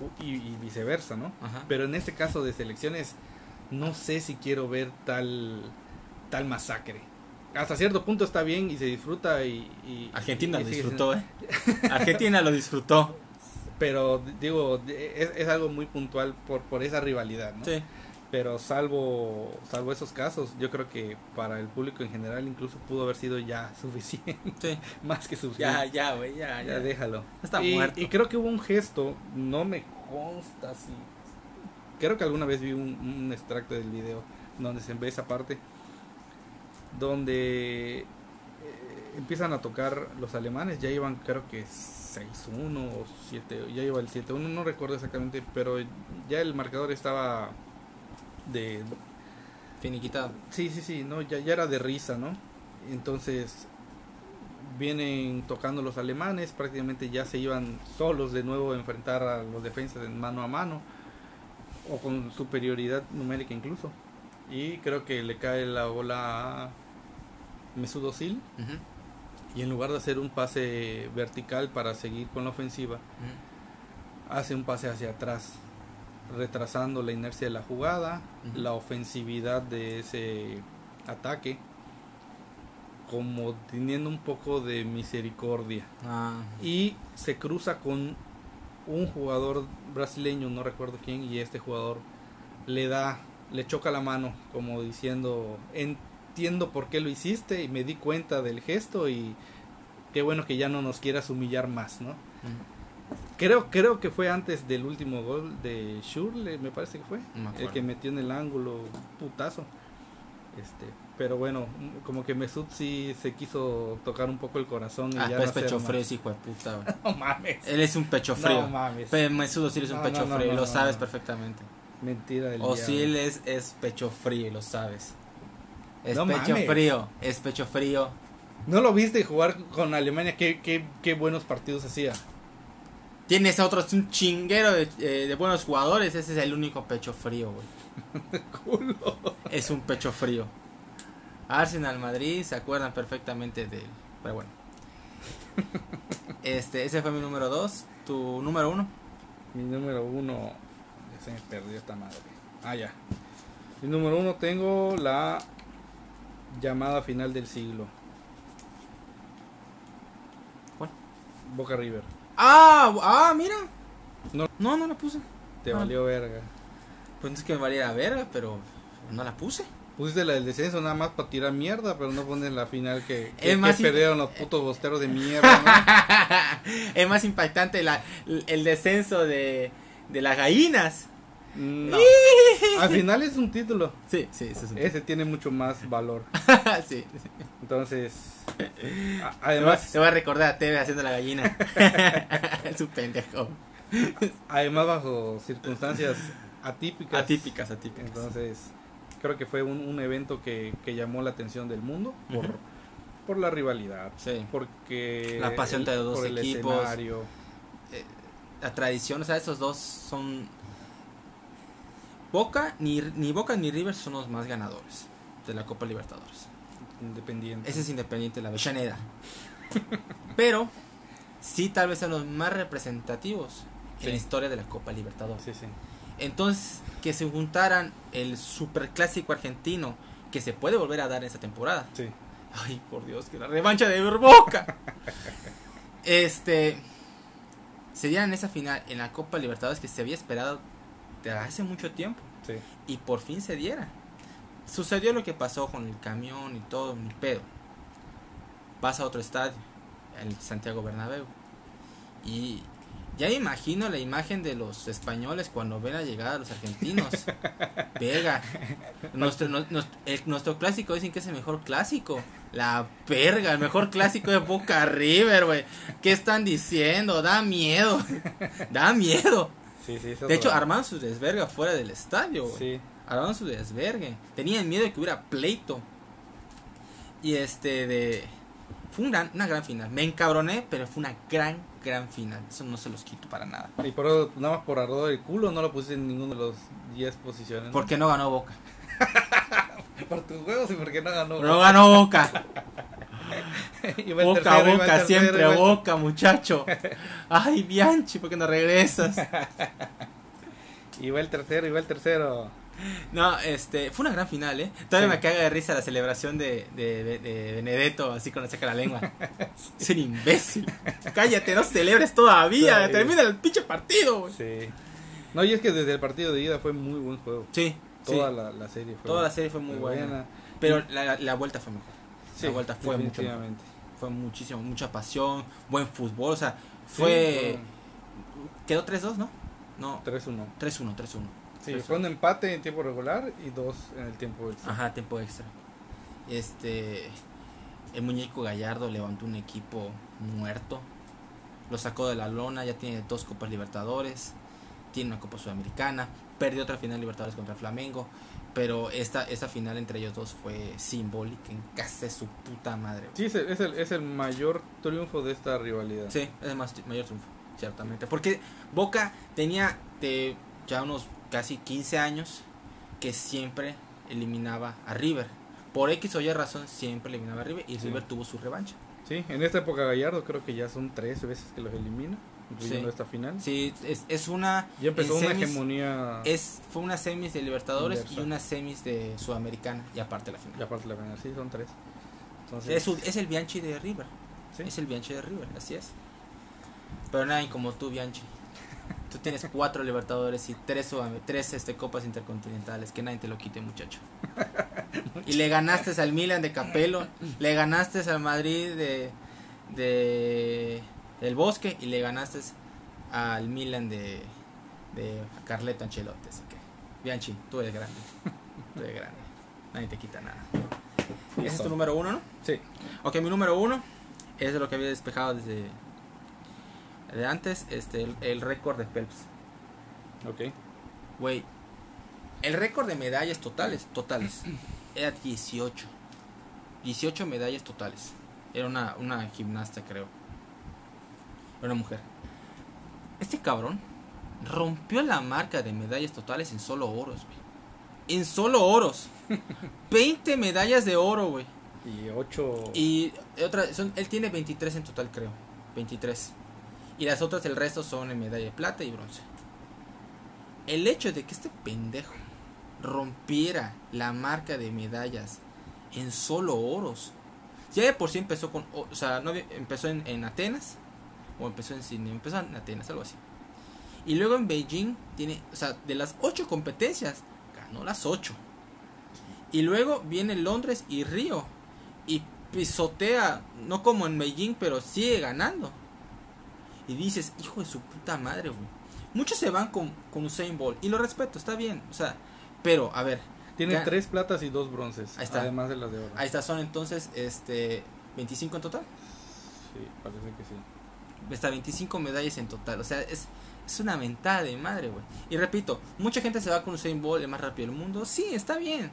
U- Y, y viceversa, ¿no? Ajá. Pero en este caso de selecciones, no sé si quiero ver tal, tal masacre. Hasta cierto punto está bien y se disfruta y... y- Argentina y lo disfrutó, ¿eh? Argentina lo disfrutó. Pero digo, es, es algo muy puntual por, por esa rivalidad, ¿no? Sí. Pero salvo, salvo esos casos, yo creo que para el público en general incluso pudo haber sido ya suficiente, Sí. más que Ya, suficiente. ya, güey, ya, Ya ya. déjalo. Está y, muerto. y creo que hubo un gesto, no me consta si... Creo que alguna vez vi un, un extracto del video donde se ve esa parte, donde eh, empiezan a tocar los alemanes, ya iban creo que 6-1 o 7, ya iba el 7-1, no recuerdo exactamente, pero ya el marcador estaba de... Finiquitado. Sí, sí, sí, no, ya, ya era de risa, ¿no? Entonces vienen tocando los alemanes, prácticamente ya se iban solos de nuevo a enfrentar a los defensas en mano a mano, o con superioridad numérica incluso. Y creo que le cae la bola a Mesut Özil Ujú, y en lugar de hacer un pase vertical para seguir con la ofensiva, hace un pase hacia atrás, retrasando la inercia de la jugada, la ofensividad de ese ataque, como teniendo un poco de misericordia. Ah, Y se cruza con un jugador brasileño, no recuerdo quién, y este jugador le da, le choca la mano, como diciendo, entiendo por qué lo hiciste y me di cuenta del gesto y qué bueno que ya no nos quieras humillar más, ¿no? ujú. Creo, creo que fue antes del último gol de Schürrle, me parece que fue. El que metió en el ángulo, putazo. Este, pero bueno, como que Mesut sí se quiso tocar un poco el corazón y Ah, ya pero no pecho frío, hijo de puta. No mames. Él es un pecho frío. No mames. Pe- Mesudo sí es un No, pecho no, frío, lo sabes perfectamente. Mentira del Osil es, es pecho frío, y lo sabes. Es No pecho mames. frío, es pecho frío. ¿No lo viste jugar con Alemania? ¿Qué, qué, qué buenos partidos hacía? Tienes otros, un chinguero de, eh, de buenos jugadores. Ese es el único pecho frío, güey. Culo. Es un pecho frío. Arsenal, Madrid, se acuerdan perfectamente de él. Pero bueno. Este, ese fue mi número 2. Tu número 1. Mi número uno. Ya se me perdió esta madre. Ah, ya. Mi número uno tengo la llamada final del siglo. ¿Cuál? Boca River. Ah, ah, mira. No. No, no la puse. Te Ah. valió verga. Pues es que me valiera verga, pero no la puse. Pusiste la del descenso nada más para tirar mierda, pero no pones la final que, que, Es más que perdieron los putos bosteros de mierda. es más impactante la- el descenso de, de las gallinas. ¿No? Al final es un título. Sí, sí, eso es un- Ese tiene mucho más valor. sí. Entonces, a- además, te voy a recordar a Teve haciendo la gallina. es un pendejo. además bajo circunstancias atípicas. Atípicas, atípicas. Entonces, creo que fue un, un evento que, que llamó la atención del mundo por, Ujú. por la rivalidad, Sí. porque La pasión de los dos por el equipos. escenario. Eh, la tradición, o sea, esos dos son. Boca, ni, ni Boca ni River son los más ganadores de la Copa Libertadores. Independiente. Ese es Independiente, la Avellaneda. Pero, sí, tal vez son los más representativos en la historia de la Copa Libertadores. Sí, sí. Entonces, que se juntaran el superclásico argentino, que se puede volver a dar en esta temporada. Sí. Ay, por Dios, que la revancha de Boca. este. Se dieran esa final en la Copa Libertadores que se había esperado desde hace mucho tiempo. Sí. Y por fin se diera. Sucedió lo que pasó con el camión y todo, ni pedo. Pasa a otro estadio, el Santiago Bernabéu. Y ya me imagino la imagen de los españoles cuando ven la llegada de los argentinos. Verga. Nuestro, no- nos- el- nuestro clásico dicen que es el mejor clásico. La verga, el mejor clásico de Boca River, güey. ¿Qué están diciendo? Da miedo. Da miedo. Sí, sí, eso De hecho, armaron su desverga fuera del estadio, güey. Sí. Armaron su desvergue. Tenían miedo de que hubiera pleito. Y este de... Fue un gran- una gran final. Me encabroné, pero fue una gran, gran final. Eso no se los quito para nada. Y por eso, nada más por arroz del culo, no lo pusiste en ninguno de los 10 posiciones. Porque no ganó Boca. Por tus huevos y porque no ganó. No ganó Boca. Boca, el Boca, siempre el- Boca, muchacho. Ay, Bianchi, ¿por qué no regresas? Iba el tercero, iba el tercero. No, este, fue una gran final, ¿eh? Todavía Sí. me caga de risa la celebración de, de, de- de Benedetto, así cuando saca la lengua. Es un imbécil. Cállate, no celebres todavía. Todavía. Termina el pinche partido, güey. Sí. No, y es que desde el partido de ida fue muy buen juego. Sí, Toda sí. la, la serie fue Toda la serie fue muy buena. Pero la, la vuelta fue mejor. Sí, la vuelta fue mucho. Fue muchísimo, mucha pasión, buen fútbol. O sea, Sí, fue. Quedó 3-2, ¿no? No, fue 3-1. 3-1, 3-1. Sí, 3-1. fue un empate en tiempo regular y dos en el tiempo extra. Ajá, tiempo extra. Este. El muñeco Gallardo levantó un equipo muerto. Lo sacó de la lona. Ya tiene dos Copas Libertadores. Tiene una Copa Sudamericana. Perdió otra final Libertadores contra Flamengo. Pero esta, esta final entre ellos dos fue simbólica en casa de su puta madre. Sí, es el, es, el, es el mayor triunfo de esta rivalidad. Sí, es el más, mayor triunfo, ciertamente. Porque Boca tenía de ya unos casi 15 años que siempre eliminaba a River. Por X o Y razón siempre eliminaba a River y Sí. River tuvo su revancha. Sí, en esta época Gallardo creo que ya son tres veces que los elimina, incluyendo Sí. esta final. Sí, es, es una... Ya empezó una semis hegemonía Es, fue una semis de Libertadores Inversa. y una semis de Sudamericana y aparte la y final. aparte la final, sí, son tres. Entonces, Es, es el Bianchi de River. sí. Es el Bianchi de River, así es. Pero nadie como tú, Bianchi. Tú tienes cuatro Libertadores y tres, tres este, copas intercontinentales. Que nadie te lo quite, muchacho. Y le ganaste al Milan de Capello. Le ganaste al Madrid de, de del Bosque. Y le ganaste al Milan de, de Carleto Ancelotti. Así que, Bianchi, tú eres grande. Tú eres grande. Nadie te quita nada. Ese es tu número uno, ¿no? Sí, Ok, mi número uno es de lo que había despejado desde de antes, este, el, el récord de Phelps. ok. Güey, El récord de medallas totales, totales, era 18. 18 medallas totales. Era una, una gimnasta, creo. Una mujer. Este cabrón rompió la marca de medallas totales en solo oros, güey. En solo oros. 20 medallas de oro, güey. Y 8. Y otra, son, él tiene 23 en total, creo. 23. Y las otras, el resto son en medalla de plata y bronce. El hecho de que este pendejo rompiera la marca de medallas en solo oros. Ya de por sí empezó con, o sea, no empezó en, en Atenas o empezó en Sydney, empezó en Atenas, algo así. Y luego en Beijing tiene, o sea, de las ocho competencias, ganó las ocho. Y luego viene Londres y Río y pisotea, no como en Beijing, pero sigue ganando. Y dices, hijo de su puta madre, güey. Muchos se van con, con Usain Bolt y lo respeto, está bien, o sea, pero a ver, Tiene Ya. tres platas y dos bronces. Ahí está. Además de las de oro. ahí está, son entonces este 25 en total. Sí, parece que sí. Está 25 medallas en total. O sea, es, es una mentada de madre, güey. Y repito, mucha gente se va con Usain Bolt, el más rápido del mundo. Sí, está bien.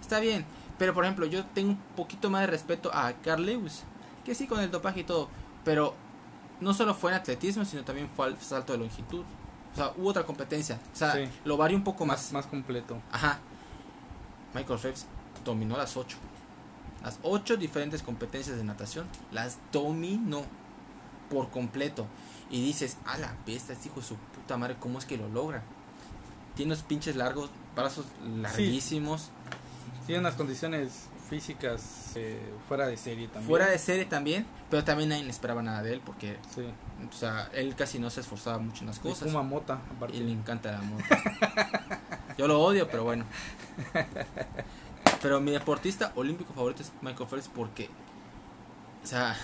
Está bien. Pero, por ejemplo, yo tengo un poquito más de respeto a Carl Lewis. Que sí, con el dopaje y todo. Pero no solo fue en atletismo, sino también fue al salto de longitud. O sea, hubo otra competencia. O sea, Sí. lo varió un poco Más, más. más completo. Ajá. Michael Phelps dominó las ocho. Las ocho diferentes competencias de natación las dominó por completo. Y dices, a la bestia, este hijo de su puta madre, ¿cómo es que lo logra? Tiene unos pinches largos, brazos larguísimos. Tiene unas condiciones físicas eh, fuera de serie también. Fuera de serie también, pero también nadie esperaba nada de él porque, Sí. o sea, él casi no se esforzaba mucho en las cosas. fuma mota, aparte. Y le encanta la moto. Yo lo odio, pero bueno. Pero mi deportista olímpico favorito es Michael Phelps porque, o sea,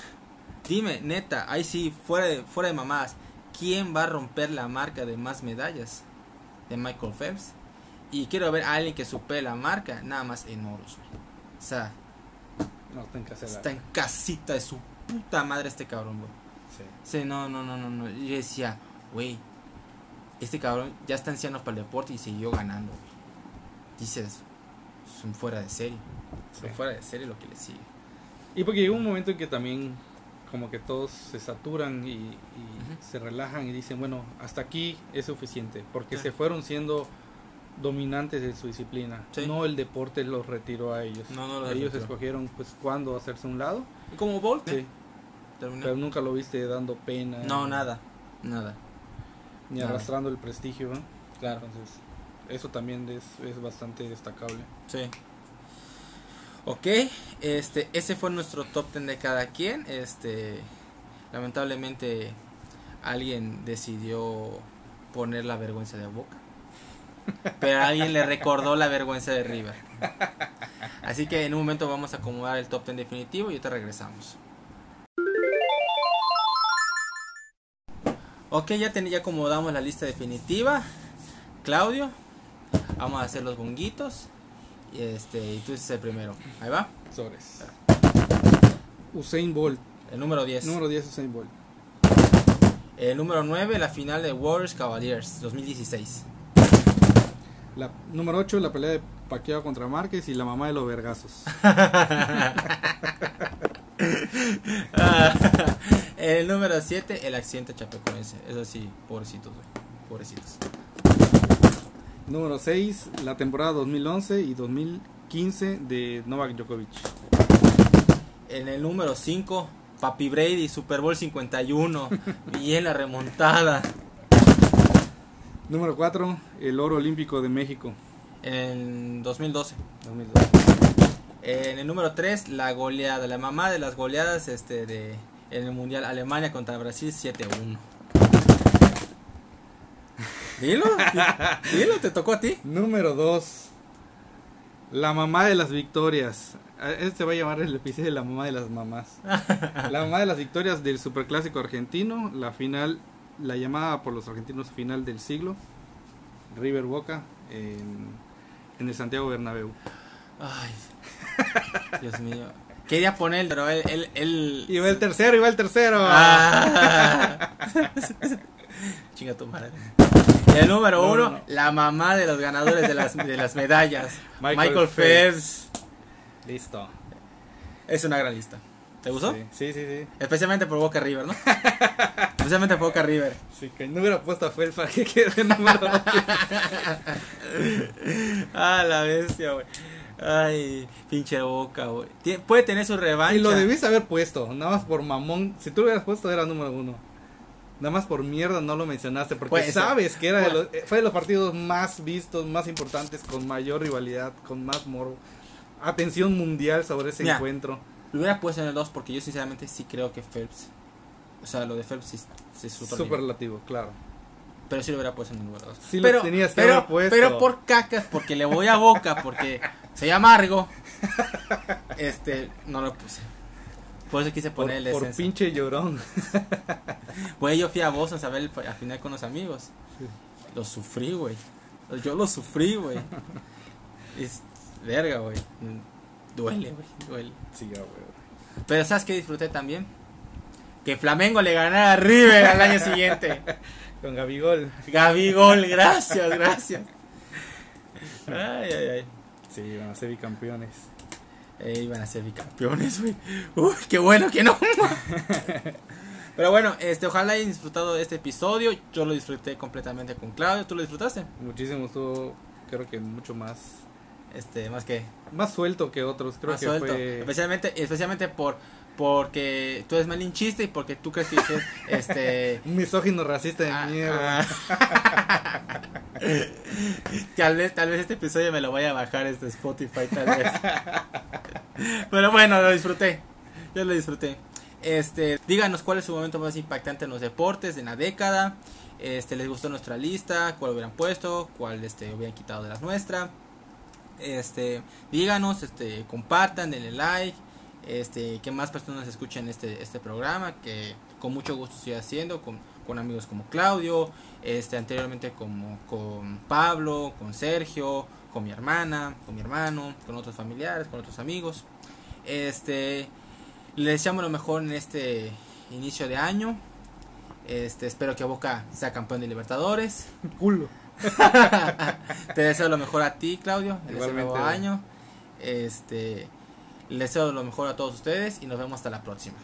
dime, neta, ahí sí, fuera de, fuera de mamadas, ¿quién va a romper la marca de más medallas de Michael Phelps? Y quiero ver a alguien que supere la marca, nada más en oros, güey. O sea, No, está en casera. está en casita de su puta madre este cabrón, güey. Sí. Sí, no, no, no, no, no. Yo decía, güey, este cabrón ya está anciano para el deporte y siguió ganando, güey. Dices, son fuera de serie. Son fuera de serie lo que le sigue. Y porque llegó un momento en que también como que todos se saturan y, se relajan y dicen, bueno, hasta aquí es suficiente, porque Sí. se fueron siendo dominantes en su disciplina. Sí. No el deporte los retiró a ellos. No, no los ellos retiró. escogieron pues cuándo hacerse un lado, como Bolt, Sí. pero nunca lo viste dando pena. No, nada. Nada. Ni Nada. arrastrando el prestigio. Claro. Entonces, eso también es, es bastante destacable. Sí. Ok, este, ese fue nuestro top 10 de cada quien. Este, lamentablemente alguien decidió poner la vergüenza de boca. Pero alguien le recordó la vergüenza de River. Así que en un momento vamos a acomodar el top 10 definitivo y ahorita regresamos. Ok, ya, ten- ya acomodamos la lista definitiva. Claudio, vamos a hacer los bonguitos. Y este, y tú dices el primero. Ahí va. Sobres. Usain Bolt. El número 10. Número 10 Usain Bolt. El número 9, la final de Warriors Cavaliers 2016. La, número 8, la pelea de Pacquiao contra Márquez y la mamá de los vergazos. el número 7, el accidente chapecoense. Eso sí, pobrecitos, güey. Pobrecitos. Número 6, la temporada 2011 y 2015 de Novak Djokovic. En el número 5, Papi Brady, Super Bowl 51. Bien la remontada. Número 4, el oro olímpico de México. En 2012. 2012. En el número 3, la goleada, la mamá de las goleadas este de en el Mundial Alemania contra Brasil 7-1. Dilo, di- dilo, te tocó a ti. Número 2, la mamá de las victorias. Este va a llamar el episodio de la mamá de las mamás. La mamá de las victorias del superclásico argentino, la final, la llamada por los argentinos final del siglo, River Boca, en, en el Santiago Bernabéu. Ay, Dios mío. Quería poner, pero él, él, él- va el tercero, va el tercero. Ah. Chinga tu madre. Y el número No, uno, no, no. la mamá de los ganadores de las, de las medallas. Michael Michael, Phelps. Listo. Es una gran lista. ¿Te gustó? Sí, sí, sí. sí. Especialmente por Boca River, ¿no? Especialmente por Boca River. Sí, que no hubiera puesto a Fel para que quede número uno. ah, la bestia, güey. Ay, pinche Boca, güey. Puede tener su revancha. Y lo debiste haber puesto, nada más por mamón. Si tú lo hubieras puesto, era número uno. Nada más por mierda no lo mencionaste, porque sabes que era de los, eh, fue de los partidos más vistos, más importantes, con mayor rivalidad, con más morbo. Atención mundial sobre ese Mira. encuentro. Lo hubiera puesto en el 2 porque yo sinceramente sí creo que Phelps. O sea, lo de Phelps es súper bien. Superlativo, claro. Pero sí lo hubiera puesto en el número 2. Sí lo pero, tenías que pero, haber puesto. Pero por cacas, porque le voy a Boca, porque soy amargo. Este, no lo puse. Por eso quise Por, poner el por descenso. pinche llorón. Pues yo fui a Boston a ver el, al final con los amigos. Lo sufrí, güey. Yo lo sufrí, güey. Es verga, güey. Duele, güey. Duele. Sí, güey. Pero ¿sabes qué disfruté también? Que Flamengo le ganara a River al año siguiente. Con Gabigol. Gabigol, gracias, gracias. Ay, ay, ay. Sí, van a ser bicampeones. Eh, iban a ser bicampeones, güey. Uy, qué bueno que no. Pero bueno, este, ojalá hayan disfrutado de este episodio. Yo lo disfruté completamente con Claudio. ¿Tú lo disfrutaste? Muchísimo, estuvo, creo que mucho más. Este, más que Más suelto que otros, creo más que suelto. fue. Especialmente, especialmente por porque tú eres malinchista y porque tú crees que dices, este Un misógino racista de Ah, mierda. ah. tal vez tal vez este episodio me lo vaya a bajar este Spotify tal vez. Pero bueno lo disfruté. Yo lo disfruté. Este díganos cuál es su momento más impactante en los deportes en la década. Este les gustó nuestra lista cuál hubieran puesto cuál este hubieran quitado de las nuestras este díganos este compartan denle like este que más personas escuchen este este programa que con mucho gusto estoy haciendo con, con amigos como Claudio este anteriormente como con Pablo con Sergio con mi hermana con mi hermano con otros familiares con otros amigos este les deseamos lo mejor en este inicio de año este espero que Boca sea campeón de Libertadores Culo. te deseo lo mejor a ti, Claudio, en este nuevo año. Este, les deseo lo mejor a todos ustedes y nos vemos hasta la próxima.